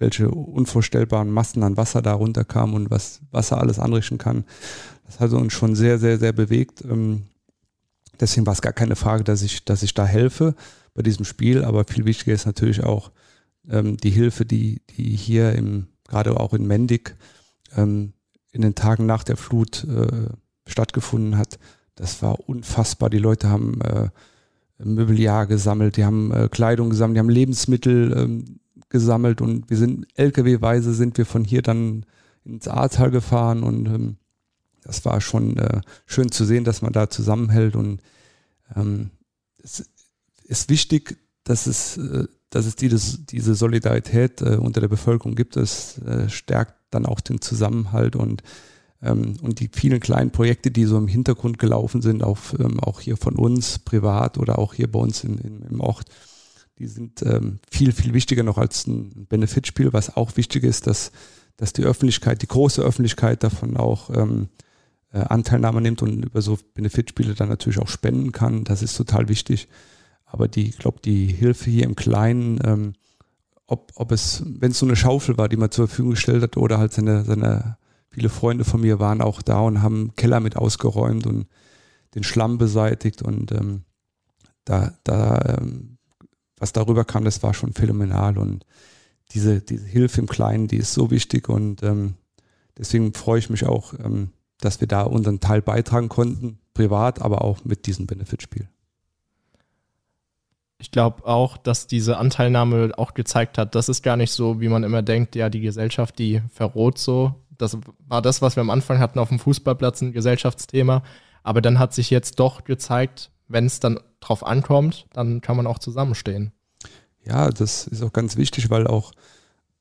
welche unvorstellbaren Massen an Wasser da runterkamen und was Wasser alles anrichten kann. Das hat uns schon sehr, sehr, sehr bewegt. Ähm, deswegen war es gar keine Frage, dass ich, dass ich da helfe bei diesem Spiel, aber viel wichtiger ist natürlich auch ähm, die Hilfe, die, die hier im, gerade auch in Mendig ähm, in den Tagen nach der Flut äh, stattgefunden hat. Das war unfassbar. Die Leute haben äh, Möbeljahr gesammelt, die haben äh, Kleidung gesammelt, die haben Lebensmittel gesammelt und wir sind LKW-weise sind wir von hier dann ins Ahrtal gefahren und ähm, das war schon äh, schön zu sehen, dass man da zusammenhält und ähm, es ist wichtig, dass es, äh, dass es dieses, diese Solidarität äh, unter der Bevölkerung gibt. Es äh, stärkt dann auch den Zusammenhalt und Ähm, und die vielen kleinen Projekte, die so im Hintergrund gelaufen sind, auch, ähm, auch hier von uns privat oder auch hier bei uns in, in, im Ort, die sind ähm, viel, viel wichtiger noch als ein Benefitspiel. Was auch wichtig ist, dass, dass die Öffentlichkeit, die große Öffentlichkeit davon auch ähm, äh, Anteilnahme nimmt und über so Benefitspiele dann natürlich auch spenden kann. Das ist total wichtig. Aber die, ich glaube, die Hilfe hier im Kleinen, ähm, ob, ob es, wenn es so eine Schaufel war, die man zur Verfügung gestellt hat, oder halt seine, seine viele Freunde von mir waren auch da und haben Keller mit ausgeräumt und den Schlamm beseitigt und ähm, da, da ähm, was darüber kam, das war schon phänomenal und diese, diese Hilfe im Kleinen, die ist so wichtig und ähm, deswegen freue ich mich auch, ähm, dass wir da unseren Teil beitragen konnten, privat, aber auch mit diesem Benefitspiel ich glaube auch, dass diese Anteilnahme auch gezeigt hat, das ist gar nicht so, wie man immer denkt, ja, die Gesellschaft, die verroht so. Das war das, was wir am Anfang hatten auf dem Fußballplatz, ein Gesellschaftsthema. Aber dann hat sich jetzt doch gezeigt, wenn es dann drauf ankommt, dann kann man auch zusammenstehen. Ja, das ist auch ganz wichtig, weil auch,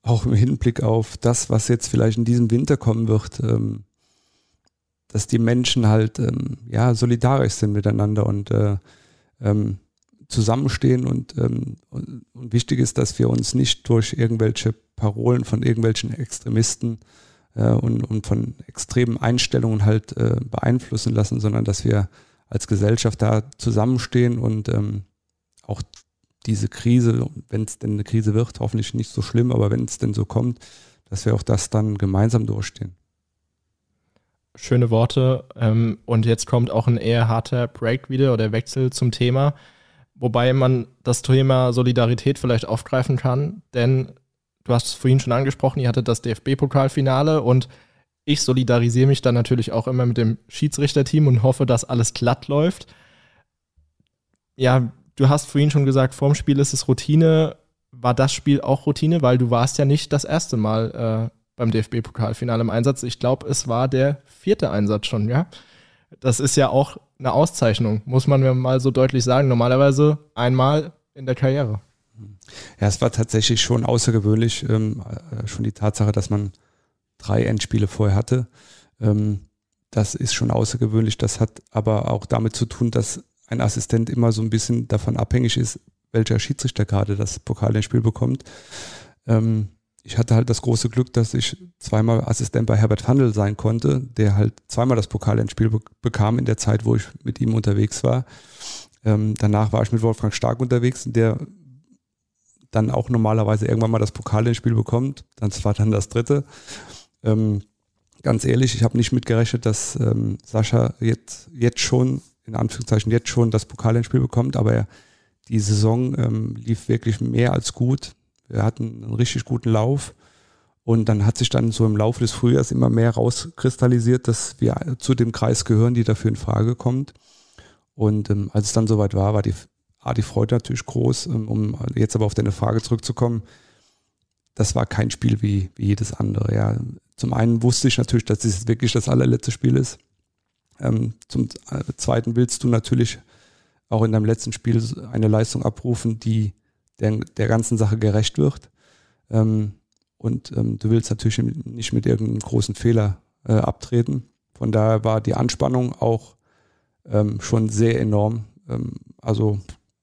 auch im Hinblick auf das, was jetzt vielleicht in diesem Winter kommen wird, ähm, dass die Menschen halt ähm, ja solidarisch sind miteinander und äh, ähm, zusammenstehen und, ähm, und, und, wichtig ist, dass wir uns nicht durch irgendwelche Parolen von irgendwelchen Extremisten äh, und, und von extremen Einstellungen halt äh, beeinflussen lassen, sondern dass wir als Gesellschaft da zusammenstehen und ähm, auch diese Krise, wenn es denn eine Krise wird, hoffentlich nicht so schlimm, aber wenn es denn so kommt, dass wir auch das dann gemeinsam durchstehen. Schöne Worte. Ähm, und jetzt kommt auch ein eher harter Break wieder oder Wechsel zum Thema. Wobei man das Thema Solidarität vielleicht aufgreifen kann, denn du hast es vorhin schon angesprochen, ihr hattet das DFB-Pokalfinale und ich solidarisiere mich dann natürlich auch immer mit dem Schiedsrichterteam und hoffe, dass alles glatt läuft. Ja, du hast vorhin schon gesagt, vorm Spiel ist es Routine. War das Spiel auch Routine? Weil du warst ja nicht das erste Mal äh, beim DFB-Pokalfinale im Einsatz. Ich glaube, es war der vierte Einsatz schon, ja? Das ist ja auch eine Auszeichnung, muss man mir mal so deutlich sagen. Normalerweise einmal in der Karriere. Ja, es war tatsächlich schon außergewöhnlich, ähm, äh, schon die Tatsache, dass man drei Endspiele vorher hatte. Ähm, das ist schon außergewöhnlich. Das hat aber auch damit zu tun, dass ein Assistent immer so ein bisschen davon abhängig ist, welcher Schiedsrichter gerade das Pokalendspiel bekommt. Ähm, ich hatte halt das große Glück, dass ich zweimal Assistent bei Herbert Handel sein konnte, der halt zweimal das Pokalendspiel be bekam in der Zeit, wo ich mit ihm unterwegs war. Ähm, danach war ich mit Wolfgang Stark unterwegs, der dann auch normalerweise irgendwann mal das Pokalendspiel bekommt. Das war dann das dritte. Ähm, ganz ehrlich, ich habe nicht mitgerechnet, dass ähm, Sascha jetzt, jetzt schon, in Anführungszeichen jetzt schon das Pokalendspiel bekommt, aber er, die Saison ähm, lief wirklich mehr als gut. Wir hatten einen richtig guten Lauf. Und dann hat sich dann so im Laufe des Frühjahrs immer mehr rauskristallisiert, dass wir zu dem Kreis gehören, die dafür in Frage kommt. Und ähm, als es dann soweit war, war die, war die Freude natürlich groß. Ähm, um jetzt aber auf deine Frage zurückzukommen, das war kein Spiel wie, wie jedes andere. Ja. Zum einen wusste ich natürlich, dass es wirklich das allerletzte Spiel ist. Ähm, zum äh, zweiten willst du natürlich auch in deinem letzten Spiel eine Leistung abrufen, die der, der ganzen Sache gerecht wird. Ähm, und ähm, du willst natürlich nicht mit irgendeinem großen Fehler äh, abtreten. Von daher war die Anspannung auch ähm, schon sehr enorm. Ähm, also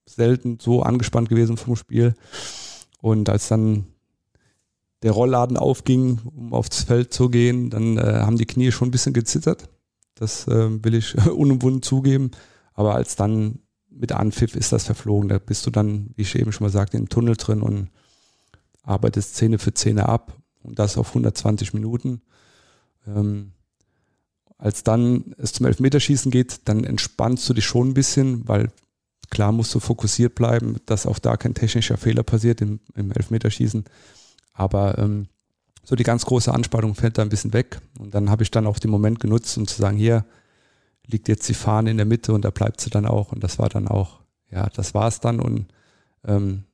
selten so angespannt gewesen vom Spiel. Und als dann der Rollladen aufging, um aufs Feld zu gehen, dann äh, haben die Knie schon ein bisschen gezittert. Das äh, will ich unumwunden zugeben. Aber als dann mit Anpfiff ist das verflogen. Da bist du dann, wie ich eben schon mal sagte, im Tunnel drin und arbeitest Szene für Szene ab und das auf 120 Minuten. Ähm, als dann es zum Elfmeterschießen geht, dann entspannst du dich schon ein bisschen, weil klar musst du fokussiert bleiben, dass auch da kein technischer Fehler passiert im, im Elfmeterschießen. Aber ähm, so die ganz große Anspannung fällt da ein bisschen weg. Und dann habe ich dann auch den Moment genutzt, um zu sagen, hier, liegt jetzt die Fahne in der Mitte und da bleibt sie dann auch. Und das war dann auch, ja, das war es dann. Und ähm,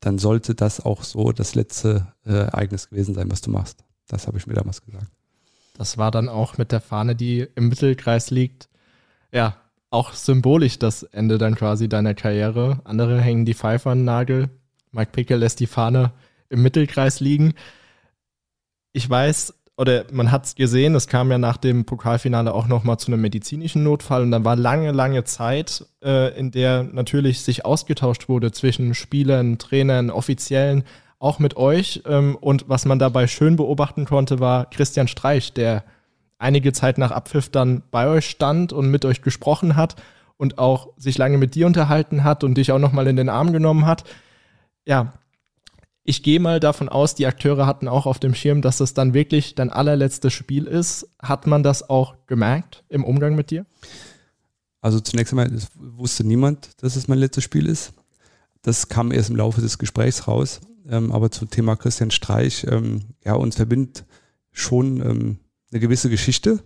dann sollte das auch so das letzte äh, Ereignis gewesen sein, was du machst. Das habe ich mir damals gesagt. Das war dann auch mit der Fahne, die im Mittelkreis liegt, ja, auch symbolisch das Ende dann quasi deiner Karriere. Andere hängen die Pfeife an den Nagel. Mike Pickel lässt die Fahne im Mittelkreis liegen. Ich weiß, oder man hat es gesehen, es kam ja nach dem Pokalfinale auch nochmal zu einem medizinischen Notfall und dann war lange, lange Zeit, äh, in der natürlich sich ausgetauscht wurde zwischen Spielern, Trainern, Offiziellen, auch mit euch. Ähm, und was man dabei schön beobachten konnte, war Christian Streich, der einige Zeit nach Abpfiff dann bei euch stand und mit euch gesprochen hat und auch sich lange mit dir unterhalten hat und dich auch nochmal in den Arm genommen hat. Ja, ich gehe mal davon aus, die Akteure hatten auch auf dem Schirm, dass es dann wirklich dein allerletztes Spiel ist. Hat man das auch gemerkt im Umgang mit dir? Also zunächst einmal wusste niemand, dass es mein letztes Spiel ist. Das kam erst im Laufe des Gesprächs raus. Ähm, aber zum Thema Christian Streich, ähm, ja, uns verbindet schon ähm, eine gewisse Geschichte.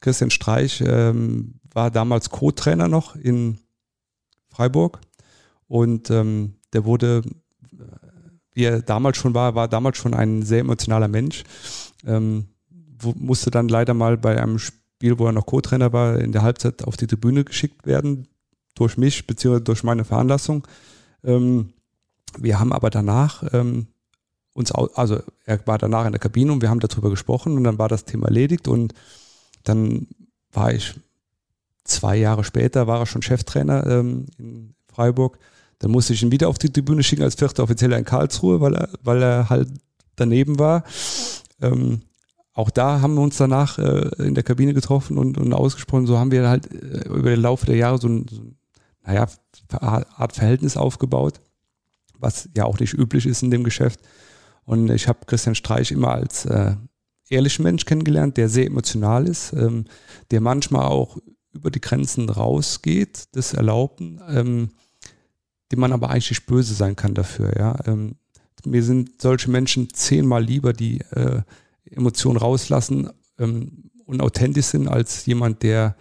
Christian Streich war damals Co-Trainer noch in Freiburg und der wurde wie er damals schon war, war damals schon ein sehr emotionaler Mensch. Ähm, musste dann leider mal bei einem Spiel, wo er noch Co-Trainer war, in der Halbzeit auf die Tribüne geschickt werden, durch mich, beziehungsweise durch meine Veranlassung. Ähm, wir haben aber danach ähm, uns, also er war danach in der Kabine und wir haben darüber gesprochen und dann war das Thema erledigt und dann war ich zwei Jahre später, war er schon Cheftrainer ähm, in Freiburg dann musste ich ihn wieder auf die Tribüne schicken als vierter Offizieller in Karlsruhe, weil er, weil er halt daneben war. Ähm, auch da haben wir uns danach äh, in der Kabine getroffen und, und ausgesprochen. So haben wir halt äh, über den Laufe der Jahre so ein, so, naja, Art Verhältnis aufgebaut, was ja auch nicht üblich ist in dem Geschäft. Und ich habe Christian Streich immer als äh, ehrlichen Mensch kennengelernt, der sehr emotional ist, ähm, der manchmal auch über die Grenzen rausgeht, des Erlaubten. Ähm, dem man aber eigentlich nicht böse sein kann dafür. Ja? Ähm, mir sind solche Menschen zehnmal lieber, die äh, Emotionen rauslassen ähm, und authentisch sind, als jemand, der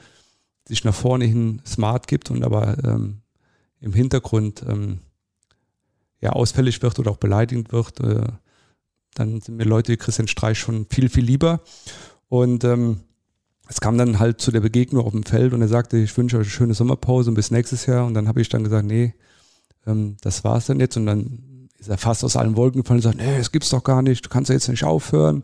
sich nach vorne hin smart gibt und aber ähm, im Hintergrund ähm, ja ausfällig wird oder auch beleidigend wird. Äh, dann sind mir Leute wie Christian Streich schon viel, viel lieber. Und ähm, es kam dann halt zu der Begegnung auf dem Feld und er sagte, ich wünsche euch eine schöne Sommerpause und bis nächstes Jahr. Und dann habe ich dann gesagt, nee, ähm, das war es dann jetzt. Und dann ist er fast aus allen Wolken gefallen und sagt, nee, das gibt's doch gar nicht, du kannst ja jetzt nicht aufhören.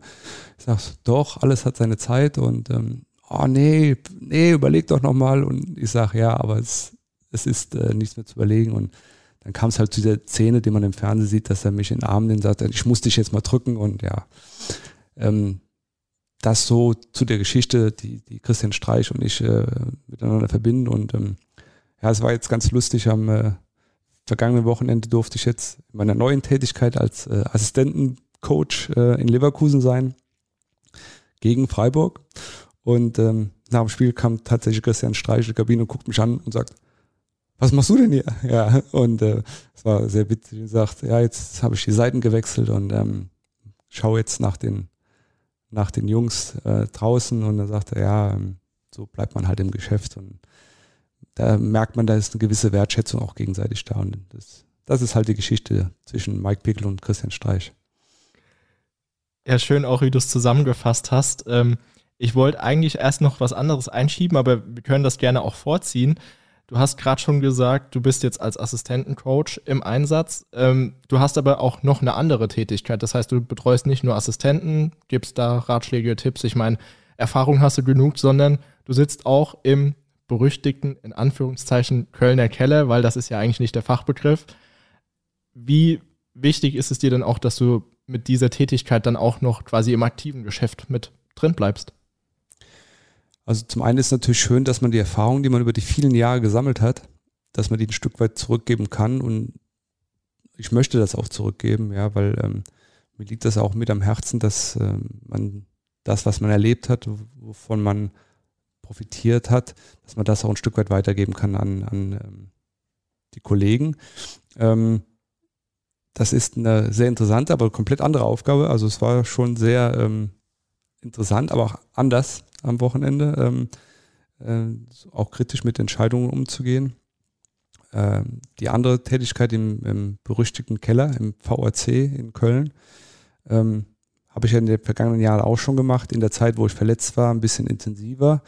Ich sage, doch, alles hat seine Zeit und ähm, oh nee, nee, überleg doch nochmal. Und ich sage, ja, aber es, es ist äh, nichts mehr zu überlegen. Und dann kam es halt zu dieser Szene, die man im Fernsehen sieht, dass er mich in den Arm nimmt und sagt, ich muss dich jetzt mal drücken und ja. Ähm, das so zu der Geschichte, die, die Christian Streich und ich äh, miteinander verbinden. Und ähm, ja, es war jetzt ganz lustig am äh, vergangenen Wochenende durfte ich jetzt in meiner neuen Tätigkeit als äh, Assistentencoach äh, in Leverkusen sein gegen Freiburg. Und ähm, nach dem Spiel kam tatsächlich Christian Streich in die Kabine und guckt mich an und sagt, was machst du denn hier? Ja, und äh, es war sehr witzig. Er sagt, ja, jetzt habe ich die Seiten gewechselt und ähm, schaue jetzt nach den, nach den Jungs äh, draußen und dann sagt er, ja, ähm, so bleibt man halt im Geschäft und da merkt man, da ist eine gewisse Wertschätzung auch gegenseitig da. Und das, das ist halt die Geschichte zwischen Mike Pickel und Christian Streich. Ja, schön auch, wie du es zusammengefasst hast. Ähm, ich wollte eigentlich erst noch was anderes einschieben, aber wir können das gerne auch vorziehen. Du hast gerade schon gesagt, du bist jetzt als Assistentencoach im Einsatz. Ähm, du hast aber auch noch eine andere Tätigkeit. Das heißt, du betreust nicht nur Assistenten, gibst da Ratschläge, Tipps. Ich meine, Erfahrung hast du genug, sondern du sitzt auch im berüchtigten, in Anführungszeichen, Kölner Keller, weil das ist ja eigentlich nicht der Fachbegriff. Wie wichtig ist es dir denn auch, dass du mit dieser Tätigkeit dann auch noch quasi im aktiven Geschäft mit drin bleibst? Also zum einen ist es natürlich schön, dass man die Erfahrung, die man über die vielen Jahre gesammelt hat, dass man die ein Stück weit zurückgeben kann und ich möchte das auch zurückgeben, ja, weil ähm, mir liegt das auch mit am Herzen, dass ähm, man das, was man erlebt hat, wovon man profitiert hat, dass man das auch ein Stück weit weitergeben kann an, an ähm, die Kollegen. Ähm, das ist eine sehr interessante, aber komplett andere Aufgabe. Also es war schon sehr ähm, interessant, aber auch anders am Wochenende, ähm, äh, auch kritisch mit Entscheidungen umzugehen. Ähm, die andere Tätigkeit im, im, berüchtigten Keller, im VAC in Köln, ähm, habe ich ja in den vergangenen Jahren auch schon gemacht, in der Zeit, wo ich verletzt war, ein bisschen intensiver.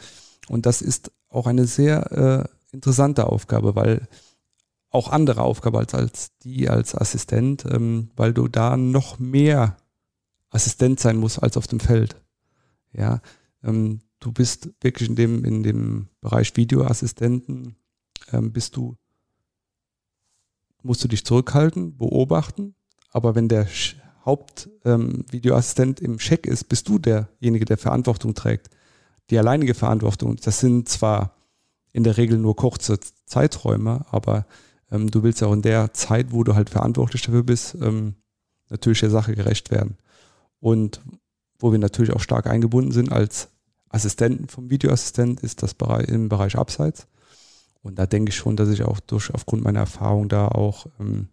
Und das ist auch eine sehr äh, interessante Aufgabe, weil auch andere Aufgabe als, als die als Assistent, ähm, weil du da noch mehr Assistent sein muss als auf dem Feld. Ja, ähm, du bist wirklich in dem, in dem Bereich Videoassistenten, ähm, bist du, musst du dich zurückhalten, beobachten, aber wenn der Hauptvideoassistent ähm, im Check ist, bist du derjenige, der Verantwortung trägt. Die alleinige Verantwortung, das sind zwar in der Regel nur kurze Zeiträume, aber ähm, du willst auch in der Zeit, wo du halt verantwortlich dafür bist, ähm, natürlich der Sache gerecht werden. Und wo wir natürlich auch stark eingebunden sind als Assistenten vom Videoassistent, ist das Bereich, im Bereich Abseits. Und da denke ich schon, dass ich auch durch aufgrund meiner Erfahrung da auch ähm,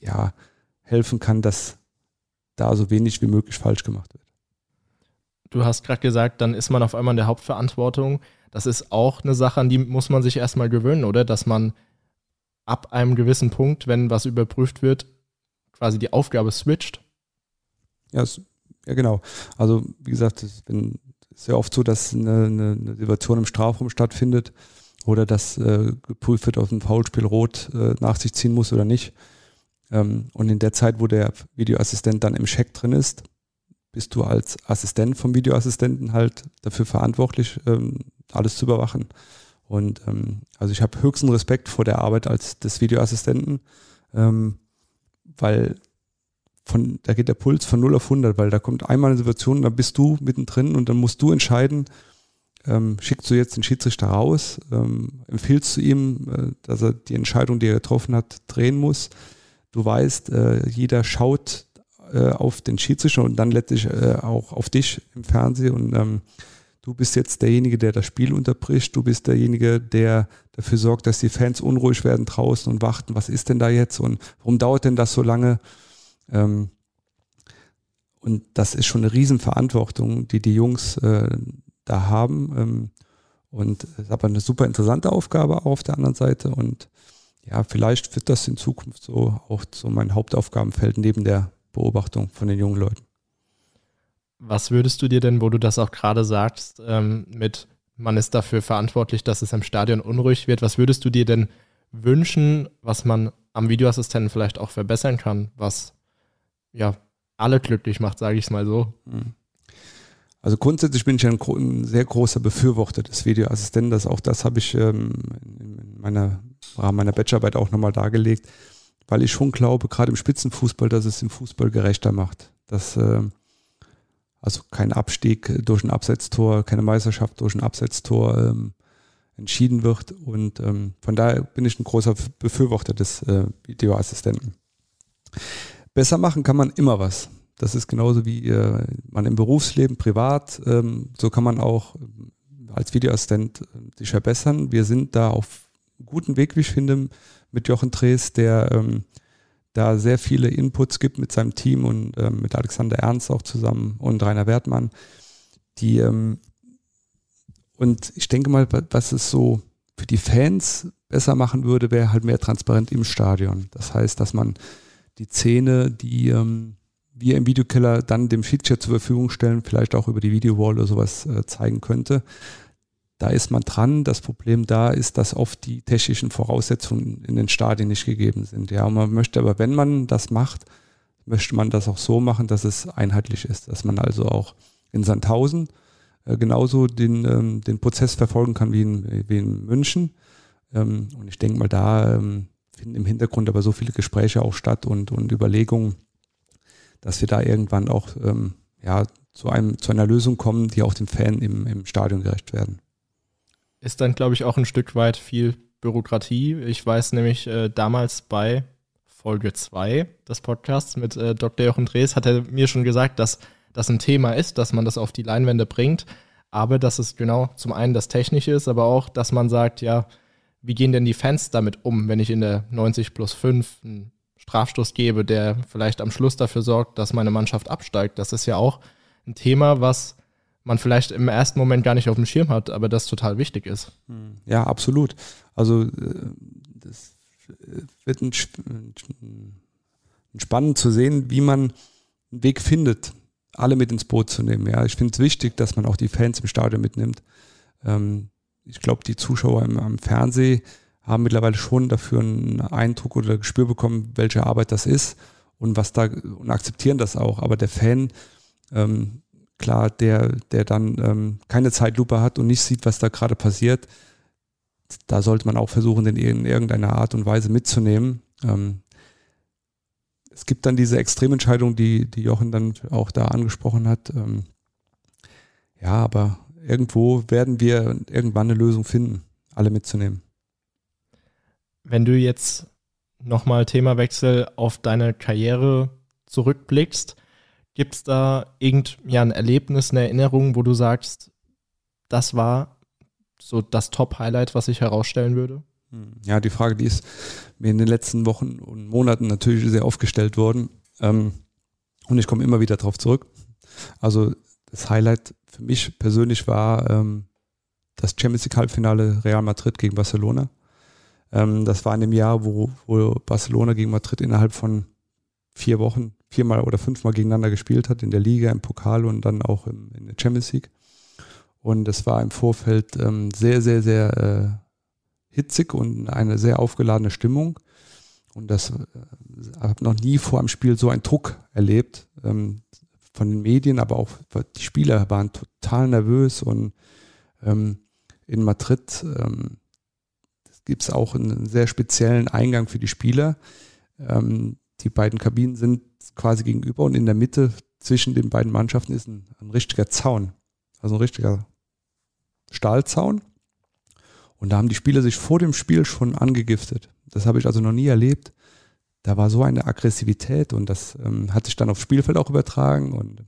ja, helfen kann, dass da so wenig wie möglich falsch gemacht wird. Du hast gerade gesagt, dann ist man auf einmal in der Hauptverantwortung. Das ist auch eine Sache, an die muss man sich erstmal gewöhnen, oder? Dass man ab einem gewissen Punkt, wenn was überprüft wird, quasi die Aufgabe switcht. Ja, ja genau. Also wie gesagt, es ist sehr oft so, dass eine, eine, eine Situation im Strafraum stattfindet oder dass äh, geprüft wird, ob ein Foulspiel rot äh, nach sich ziehen muss oder nicht. Ähm, und in der Zeit, wo der Videoassistent dann im Check drin ist, bist du als Assistent vom Videoassistenten halt dafür verantwortlich, ähm, alles zu überwachen. Und ähm, also ich habe höchsten Respekt vor der Arbeit als des Videoassistenten, ähm, weil von, da geht der Puls von 0 auf 100, weil da kommt einmal eine Situation, da bist du mittendrin und dann musst du entscheiden, ähm, schickst du jetzt den Schiedsrichter raus, ähm, empfiehlst du ihm, äh, dass er die Entscheidung, die er getroffen hat, drehen muss. Du weißt, äh, jeder schaut äh, auf den Schiedsrichter und dann letztlich äh, auch auf dich im Fernsehen und ähm, du bist jetzt derjenige, der das Spiel unterbricht, du bist derjenige, der dafür sorgt, dass die Fans unruhig werden draußen und warten, was ist denn da jetzt und warum dauert denn das so lange? Ähm, und das ist schon eine Riesenverantwortung, die die Jungs äh, da haben. Ähm, und es ist aber eine super interessante Aufgabe auch auf der anderen Seite. Und ja, vielleicht wird das in Zukunft so auch so mein Hauptaufgabenfeld neben der Beobachtung von den jungen Leuten. Was würdest du dir denn, wo du das auch gerade sagst, ähm, mit man ist dafür verantwortlich, dass es im Stadion unruhig wird, was würdest du dir denn wünschen, was man am Videoassistenten vielleicht auch verbessern kann, was ja alle glücklich macht, sage ich es mal so? Hm. Also grundsätzlich bin ich ein, ein, sehr großer Befürworter des Videoassistenten. Das, auch das habe ich ähm, in meiner, Rahmen meiner Bachelorarbeit auch nochmal dargelegt, weil ich schon glaube, gerade im Spitzenfußball, dass es den Fußball gerechter macht. Dass äh, also kein Abstieg durch ein Absetztor, keine Meisterschaft durch ein Absetztor ähm, entschieden wird. Und ähm, von daher bin ich ein großer Befürworter des äh, Videoassistenten. Besser machen kann man immer was. Das ist genauso wie äh, man im Berufsleben, privat, ähm, so kann man auch ähm, als Videoassistent äh, sich verbessern. Wir sind da auf guten Weg, wie ich finde, mit Jochen Drees, der ähm, da sehr viele Inputs gibt mit seinem Team und ähm, mit Alexander Ernst auch zusammen und Rainer Wertmann, die ähm, und ich denke mal, was es so für die Fans besser machen würde, wäre halt mehr transparent im Stadion. Das heißt, dass man die Szene, die ähm, wir im Videokiller dann dem Schiedsrichter zur Verfügung stellen, vielleicht auch über die Videowall oder sowas äh, zeigen könnte. Da ist man dran. Das Problem da ist, dass oft die technischen Voraussetzungen in den Stadien nicht gegeben sind. Ja, man möchte aber, wenn man das macht, möchte man das auch so machen, dass es einheitlich ist, dass man also auch in Sandhausen äh, genauso den, ähm, den Prozess verfolgen kann wie in, wie in München. Ähm, und ich denke mal, da ähm, finden im Hintergrund aber so viele Gespräche auch statt und, und Überlegungen, dass wir da irgendwann auch ähm, ja, zu, einem, zu einer Lösung kommen, die auch dem Fan im, im Stadion gerecht werden. Ist dann, glaube ich, auch ein Stück weit viel Bürokratie. Ich weiß nämlich äh, damals bei Folge 2 des Podcasts mit äh, Dr. Jochen Drees hat er mir schon gesagt, dass das ein Thema ist, dass man das auf die Leinwände bringt, aber dass es genau zum einen das Technische ist, aber auch, dass man sagt, ja, wie gehen denn die Fans damit um, wenn ich in der 90 plus 5 einen Strafstoß gebe, der vielleicht am Schluss dafür sorgt, dass meine Mannschaft absteigt. Das ist ja auch ein Thema, was man vielleicht im ersten Moment gar nicht auf dem Schirm hat, aber das total wichtig ist. Hm. Ja, absolut. Also äh, das wird ein, ein spannend zu sehen, wie man einen Weg findet, alle mit ins Boot zu nehmen. Ja, ich finde es wichtig, dass man auch die Fans im Stadion mitnimmt. Ähm, ich glaube, die Zuschauer im, am Fernsehen haben mittlerweile schon dafür einen Eindruck oder Gespür bekommen, welche Arbeit das ist und was da und akzeptieren das auch. Aber der Fan, ähm, klar, der, der dann ähm, keine Zeitlupe hat und nicht sieht, was da gerade passiert, da sollte man auch versuchen, den in irgendeiner Art und Weise mitzunehmen. Ähm, es gibt dann diese Extrementscheidung, die, die Jochen dann auch da angesprochen hat. Ähm, ja, aber irgendwo werden wir irgendwann eine Lösung finden, alle mitzunehmen. Wenn du jetzt nochmal Themawechsel auf deine Karriere zurückblickst, gibt es da irgendein ja, ein Erlebnis, eine Erinnerung, wo du sagst, das war so das Top-Highlight, was ich herausstellen würde? Hm. Ja, die Frage, die ist mir in den letzten Wochen und Monaten natürlich sehr aufgestellt worden. Ähm, und ich komme immer wieder darauf zurück. Also das Highlight für mich persönlich war ähm, das Champions League Halbfinale Real Madrid gegen Barcelona. Ähm, das war in dem Jahr, wo, wo Barcelona gegen Madrid innerhalb von vier Wochen viermal oder fünfmal gegeneinander gespielt hat, in der Liga, im Pokal und dann auch im, in der Champions League. Und es war im Vorfeld ähm, sehr, sehr, sehr äh, hitzig und eine sehr aufgeladene Stimmung. Und das äh, habe noch nie vor einem Spiel so einen Druck erlebt. Ähm, von den Medien, aber auch die Spieler waren total nervös und ähm, in Madrid ähm, gibt es auch einen sehr speziellen Eingang für die Spieler. Ähm, die beiden Kabinen sind quasi gegenüber und in der Mitte zwischen den beiden Mannschaften ist ein, ein richtiger Zaun, also ein richtiger Stahlzaun. Und da haben die Spieler sich vor dem Spiel schon angegiftet. Das habe ich also noch nie erlebt da war so eine Aggressivität und das ähm, hat sich dann aufs Spielfeld auch übertragen und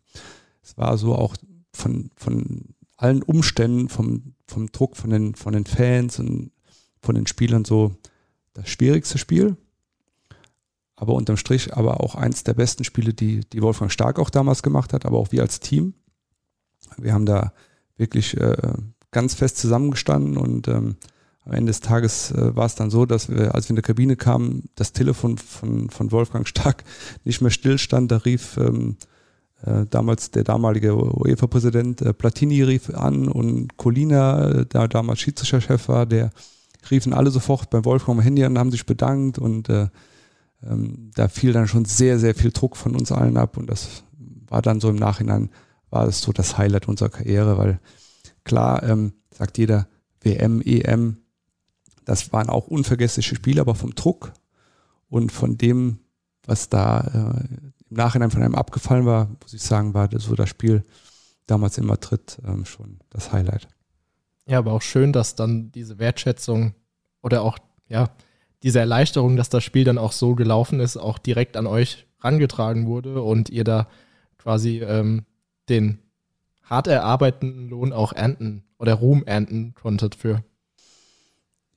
es war so auch von, von allen Umständen, vom, vom Druck von den, von den Fans und von den Spielern so das schwierigste Spiel. Aber unterm Strich aber auch eins der besten Spiele, die, die Wolfgang Stark auch damals gemacht hat, aber auch wir als Team. Wir haben da wirklich äh, ganz fest zusammengestanden und ähm, am Ende des Tages äh, war es dann so, dass wir, als wir in der Kabine kamen, das Telefon von, von Wolfgang Stark nicht mehr stillstand. Da rief ähm, äh, damals der damalige UEFA-Präsident äh, Platini rief an und Colina, äh, der damals Schiedsrichterchef war, der riefen alle sofort bei Wolfgang am Handy an, haben sich bedankt und äh, ähm, da fiel dann schon sehr, sehr viel Druck von uns allen ab und das war dann so im Nachhinein, war das so das Highlight unserer Karriere, weil klar, ähm, sagt jeder, WM, EM, das waren auch unvergessliche Spiele, aber vom Druck und von dem, was da äh, im Nachhinein von einem abgefallen war, muss ich sagen, war das so das Spiel damals in Madrid ähm, schon das Highlight. Ja, aber auch schön, dass dann diese Wertschätzung oder auch, ja, diese Erleichterung, dass das Spiel dann auch so gelaufen ist, auch direkt an euch rangetragen wurde und ihr da quasi ähm, den hart erarbeiteten Lohn auch ernten oder Ruhm ernten konntet für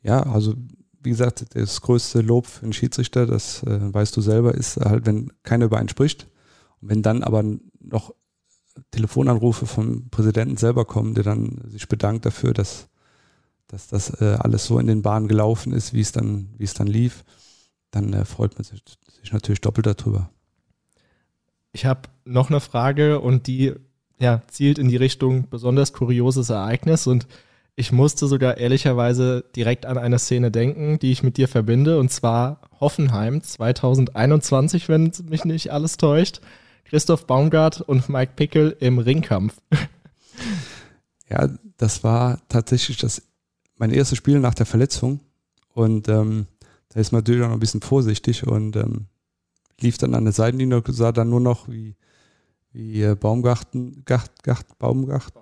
ja, also wie gesagt, das größte Lob für einen Schiedsrichter, das äh, weißt du selber, ist halt, wenn keiner über einen spricht. Und wenn dann aber noch Telefonanrufe vom Präsidenten selber kommen, der dann sich bedankt dafür, dass, dass das äh, alles so in den Bahnen gelaufen ist, wie es dann, wie es dann lief, dann äh, freut man sich, sich natürlich doppelt darüber. Ich habe noch eine Frage und die ja, zielt in die Richtung besonders kurioses Ereignis und ich musste sogar ehrlicherweise direkt an eine Szene denken, die ich mit dir verbinde, und zwar Hoffenheim 2021, wenn mich nicht alles täuscht. Christoph Baumgart und Mike Pickel im Ringkampf. Ja, das war tatsächlich das, mein erstes Spiel nach der Verletzung. Und ähm, da ist man natürlich auch noch ein bisschen vorsichtig und ähm, lief dann an der Seitenlinie und sah dann nur noch, wie, wie äh, Baumgarten, Gart, Gart, Baumgart,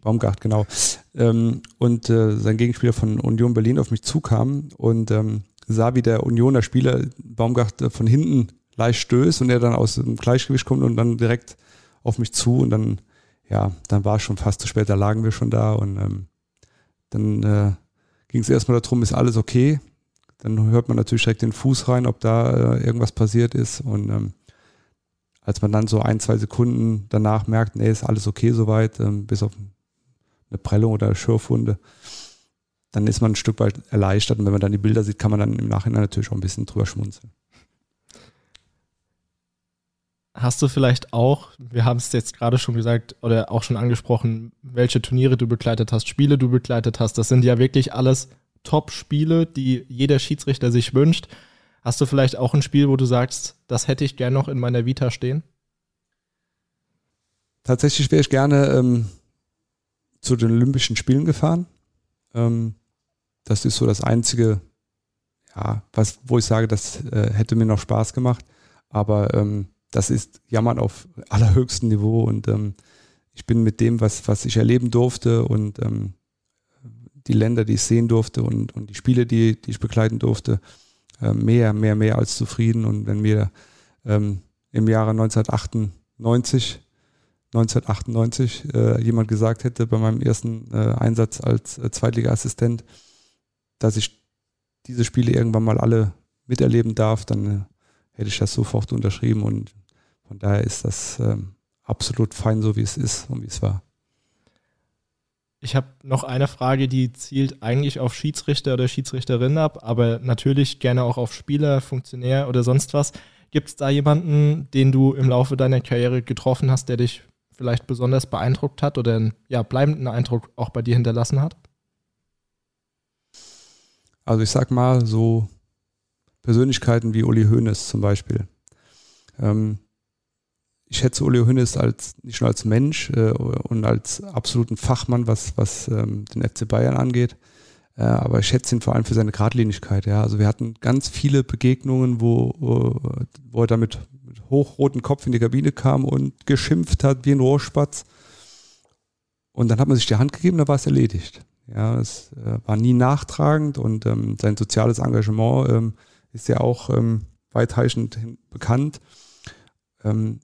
Baumgart, genau. Ähm, und äh, sein Gegenspieler von Union Berlin auf mich zukam und ähm, sah, wie der Unioner Spieler Baumgart äh, von hinten leicht stößt und er dann aus dem Gleichgewicht kommt und dann direkt auf mich zu und dann, ja, dann war es schon fast zu spät, da lagen wir schon da und ähm, dann äh, ging es erstmal darum, ist alles okay? Dann hört man natürlich direkt den Fuß rein, ob da äh, irgendwas passiert ist und ähm, als man dann so ein, zwei Sekunden danach merkt, nee, ist alles okay soweit, ähm, bis auf eine Prellung oder eine Schürfwunde, dann ist man ein Stück weit erleichtert. Und wenn man dann die Bilder sieht, kann man dann im Nachhinein natürlich auch ein bisschen drüber schmunzeln. Hast du vielleicht auch, wir haben es jetzt gerade schon gesagt oder auch schon angesprochen, welche Turniere du begleitet hast, Spiele du begleitet hast. Das sind ja wirklich alles Top-Spiele, die jeder Schiedsrichter sich wünscht. Hast du vielleicht auch ein Spiel, wo du sagst, das hätte ich gern noch in meiner Vita stehen? tatsächlich wäre ich gerne ähm, zu den Olympischen Spielen gefahren. Ähm, das ist so das Einzige, ja, was, wo ich sage, das äh, hätte mir noch Spaß gemacht. Aber ähm, das ist Jammern auf allerhöchstem Niveau und ähm, ich bin mit dem, was, was ich erleben durfte und ähm, die Länder, die ich sehen durfte und, und die Spiele, die, die ich begleiten durfte, äh, mehr, mehr, mehr als zufrieden. Und wenn mir ähm, im Jahre 1998, 1998 äh, jemand gesagt hätte bei meinem ersten äh, Einsatz als äh, Zweitliga-Assistent, dass ich diese Spiele irgendwann mal alle miterleben darf, dann äh, hätte ich das sofort unterschrieben und von daher ist das ähm, absolut fein, so wie es ist und wie es war. Ich habe noch eine Frage, die zielt eigentlich auf Schiedsrichter oder Schiedsrichterin ab, aber natürlich gerne auch auf Spieler, Funktionär oder sonst was. Gibt es da jemanden, den du im Laufe deiner Karriere getroffen hast, der dich vielleicht besonders beeindruckt hat oder einen ja, bleibenden Eindruck auch bei dir hinterlassen hat? Also ich sag mal so Persönlichkeiten wie Uli Hoeneß zum Beispiel. Ähm, ich schätze Uli Hoeneß als nicht nur als Mensch äh, und als absoluten Fachmann, was, was ähm, den FC Bayern angeht, äh, aber ich schätze ihn vor allem für seine Gradlinigkeit. Ja. Also wir hatten ganz viele Begegnungen, wo, wo, er damit mit hochrotem Kopf in die Kabine kam und geschimpft hat wie ein Rohrspatz. Und dann hat man sich die Hand gegeben, da war es erledigt. Ja, es äh, war nie nachtragend und ähm, sein soziales Engagement ähm, ist ja auch ähm, weitreichend bekannt. Ähm,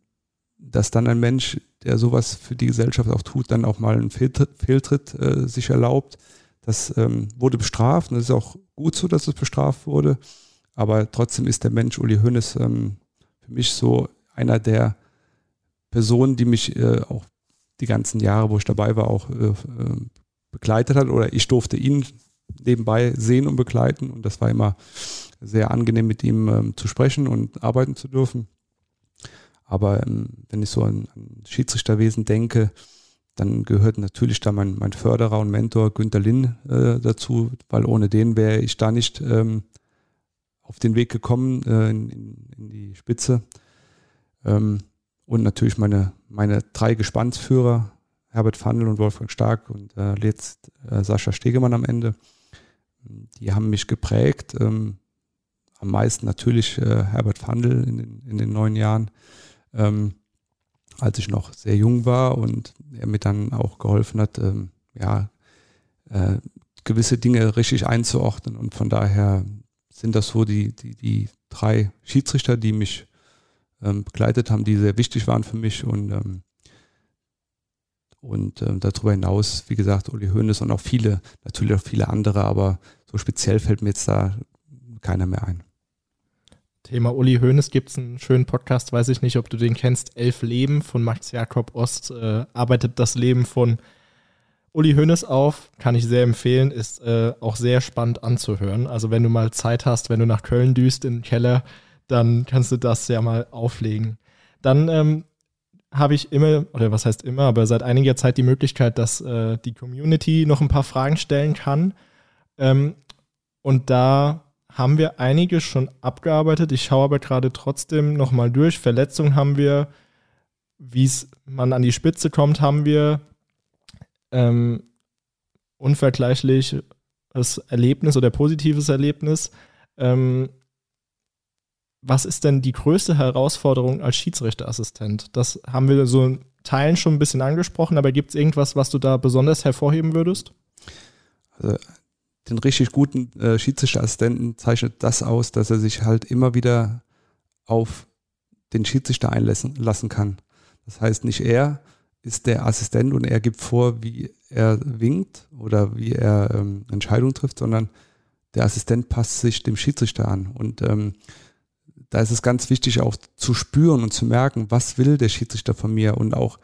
dass dann ein Mensch, der sowas für die Gesellschaft auch tut, dann auch mal einen Fehltritt, Fehltritt äh, sich erlaubt. Das ähm, wurde bestraft und es ist auch gut so, dass es bestraft wurde. Aber trotzdem ist der Mensch Uli Hoeneß ähm, für mich so einer der Personen, die mich äh, auch die ganzen Jahre, wo ich dabei war, auch äh, äh begleitet hat. Oder ich durfte ihn nebenbei sehen und begleiten. Und das war immer sehr angenehm, mit ihm ähm, zu sprechen und arbeiten zu dürfen. Aber ähm, wenn ich so an, an, Schiedsrichterwesen denke, dann gehört natürlich da mein, mein Förderer und Mentor Günter Linn äh, dazu, weil ohne den wäre ich da nicht ähm, auf den Weg gekommen äh, in, in, die Spitze. Ähm, und natürlich meine, meine drei Gespannsführer, Herbert Fandl und Wolfgang Stark und äh, jetzt äh, Sascha Stegemann am Ende. Die haben mich geprägt. Ähm, am meisten natürlich äh, Herbert Fandl in den, in den neun Jahren ähm, als ich noch sehr jung war und er mir dann auch geholfen hat, ähm, ja, äh, gewisse Dinge richtig einzuordnen. Und von daher sind das so die, die, die drei Schiedsrichter, die mich ähm, begleitet haben, die sehr wichtig waren für mich. Und, ähm, und ähm, darüber hinaus, wie gesagt, Uli Hoeneß und auch viele, natürlich auch viele andere, aber so speziell fällt mir jetzt da keiner mehr ein. Thema Uli Hoeneß gibt es einen schönen Podcast, weiß ich nicht, ob du den kennst, Elf Leben von Max Jakob Ost, äh, arbeitet das Leben von Uli Hoeneß auf, kann ich sehr empfehlen, ist äh, auch sehr spannend anzuhören. Also wenn du mal Zeit hast, wenn du nach Köln düst in den Keller, dann kannst du das ja mal auflegen. Dann ähm, habe ich immer, oder was heißt immer, aber seit einiger Zeit die Möglichkeit, dass äh, die Community noch ein paar Fragen stellen kann. Ähm, und da haben wir einige schon abgearbeitet. Ich schaue aber gerade trotzdem nochmal durch. Verletzungen haben wir, wie es man an die Spitze kommt, haben wir ähm, unvergleichliches Erlebnis oder positives Erlebnis. Ähm, was ist denn die größte Herausforderung als Schiedsrichterassistent? Das haben wir so in Teilen schon ein bisschen angesprochen, aber gibt es irgendwas, was du da besonders hervorheben würdest? Also den richtig guten äh, Schiedsrichterassistenten zeichnet das aus, dass er sich halt immer wieder auf den Schiedsrichter einlassen lassen kann. Das heißt, nicht er ist der Assistent und er gibt vor, wie er winkt oder wie er ähm, Entscheidungen trifft, sondern der Assistent passt sich dem Schiedsrichter an. Und ähm, da ist es ganz wichtig auch zu spüren und zu merken, was will der Schiedsrichter von mir und auch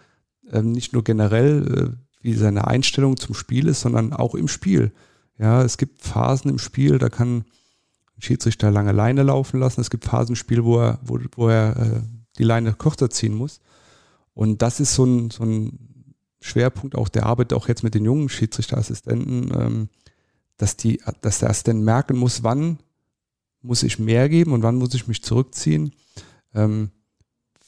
ähm, nicht nur generell, äh, wie seine Einstellung zum Spiel ist, sondern auch im Spiel. Ja, es gibt Phasen im Spiel, da kann ein Schiedsrichter lange Leine laufen lassen. Es gibt Phasen im Spiel, wo er, wo, wo er äh, die Leine kürzer ziehen muss. Und das ist so ein, so ein Schwerpunkt auch der Arbeit, auch jetzt mit den jungen Schiedsrichterassistenten, ähm, dass, die, dass der Assistent merken muss, wann muss ich mehr geben und wann muss ich mich zurückziehen. Ähm,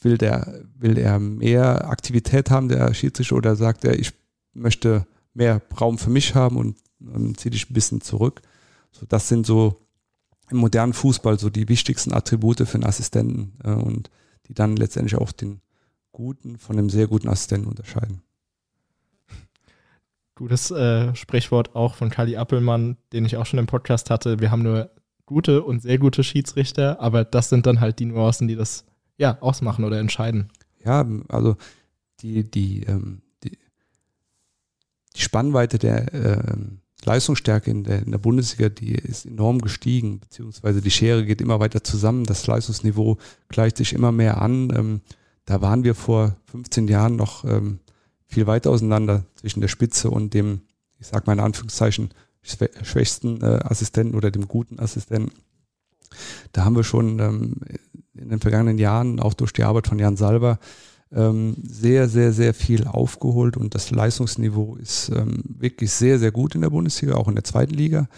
will der, will er mehr Aktivität haben, der Schiedsrichter, oder sagt er, ich möchte mehr Raum für mich haben und, und zieh dich ein bisschen zurück. So, das sind so im modernen Fußball so die wichtigsten Attribute für einen Assistenten äh, und die dann letztendlich auch den guten von einem sehr guten Assistenten unterscheiden. Gutes äh, Sprichwort auch von Kali Appelmann, den ich auch schon im Podcast hatte. Wir haben nur gute und sehr gute Schiedsrichter, aber das sind dann halt die Nuancen, die das ja ausmachen oder entscheiden. Ja, also die, die, ähm, die, die Spannweite der ähm, Leistungsstärke in der, in der Bundesliga, die ist enorm gestiegen, beziehungsweise die Schere geht immer weiter zusammen, das Leistungsniveau gleicht sich immer mehr an. Ähm, da waren wir vor 15 Jahren noch ähm, viel weiter auseinander zwischen der Spitze und dem, ich sage mal in Anführungszeichen, schwächsten äh, Assistenten oder dem guten Assistenten. Da haben wir schon ähm, in den vergangenen Jahren, auch durch die Arbeit von Jan Salber, ähm, sehr, sehr, sehr viel aufgeholt und das Leistungsniveau ist ähm, wirklich sehr, sehr gut in der Bundesliga, auch in der zweiten Liga.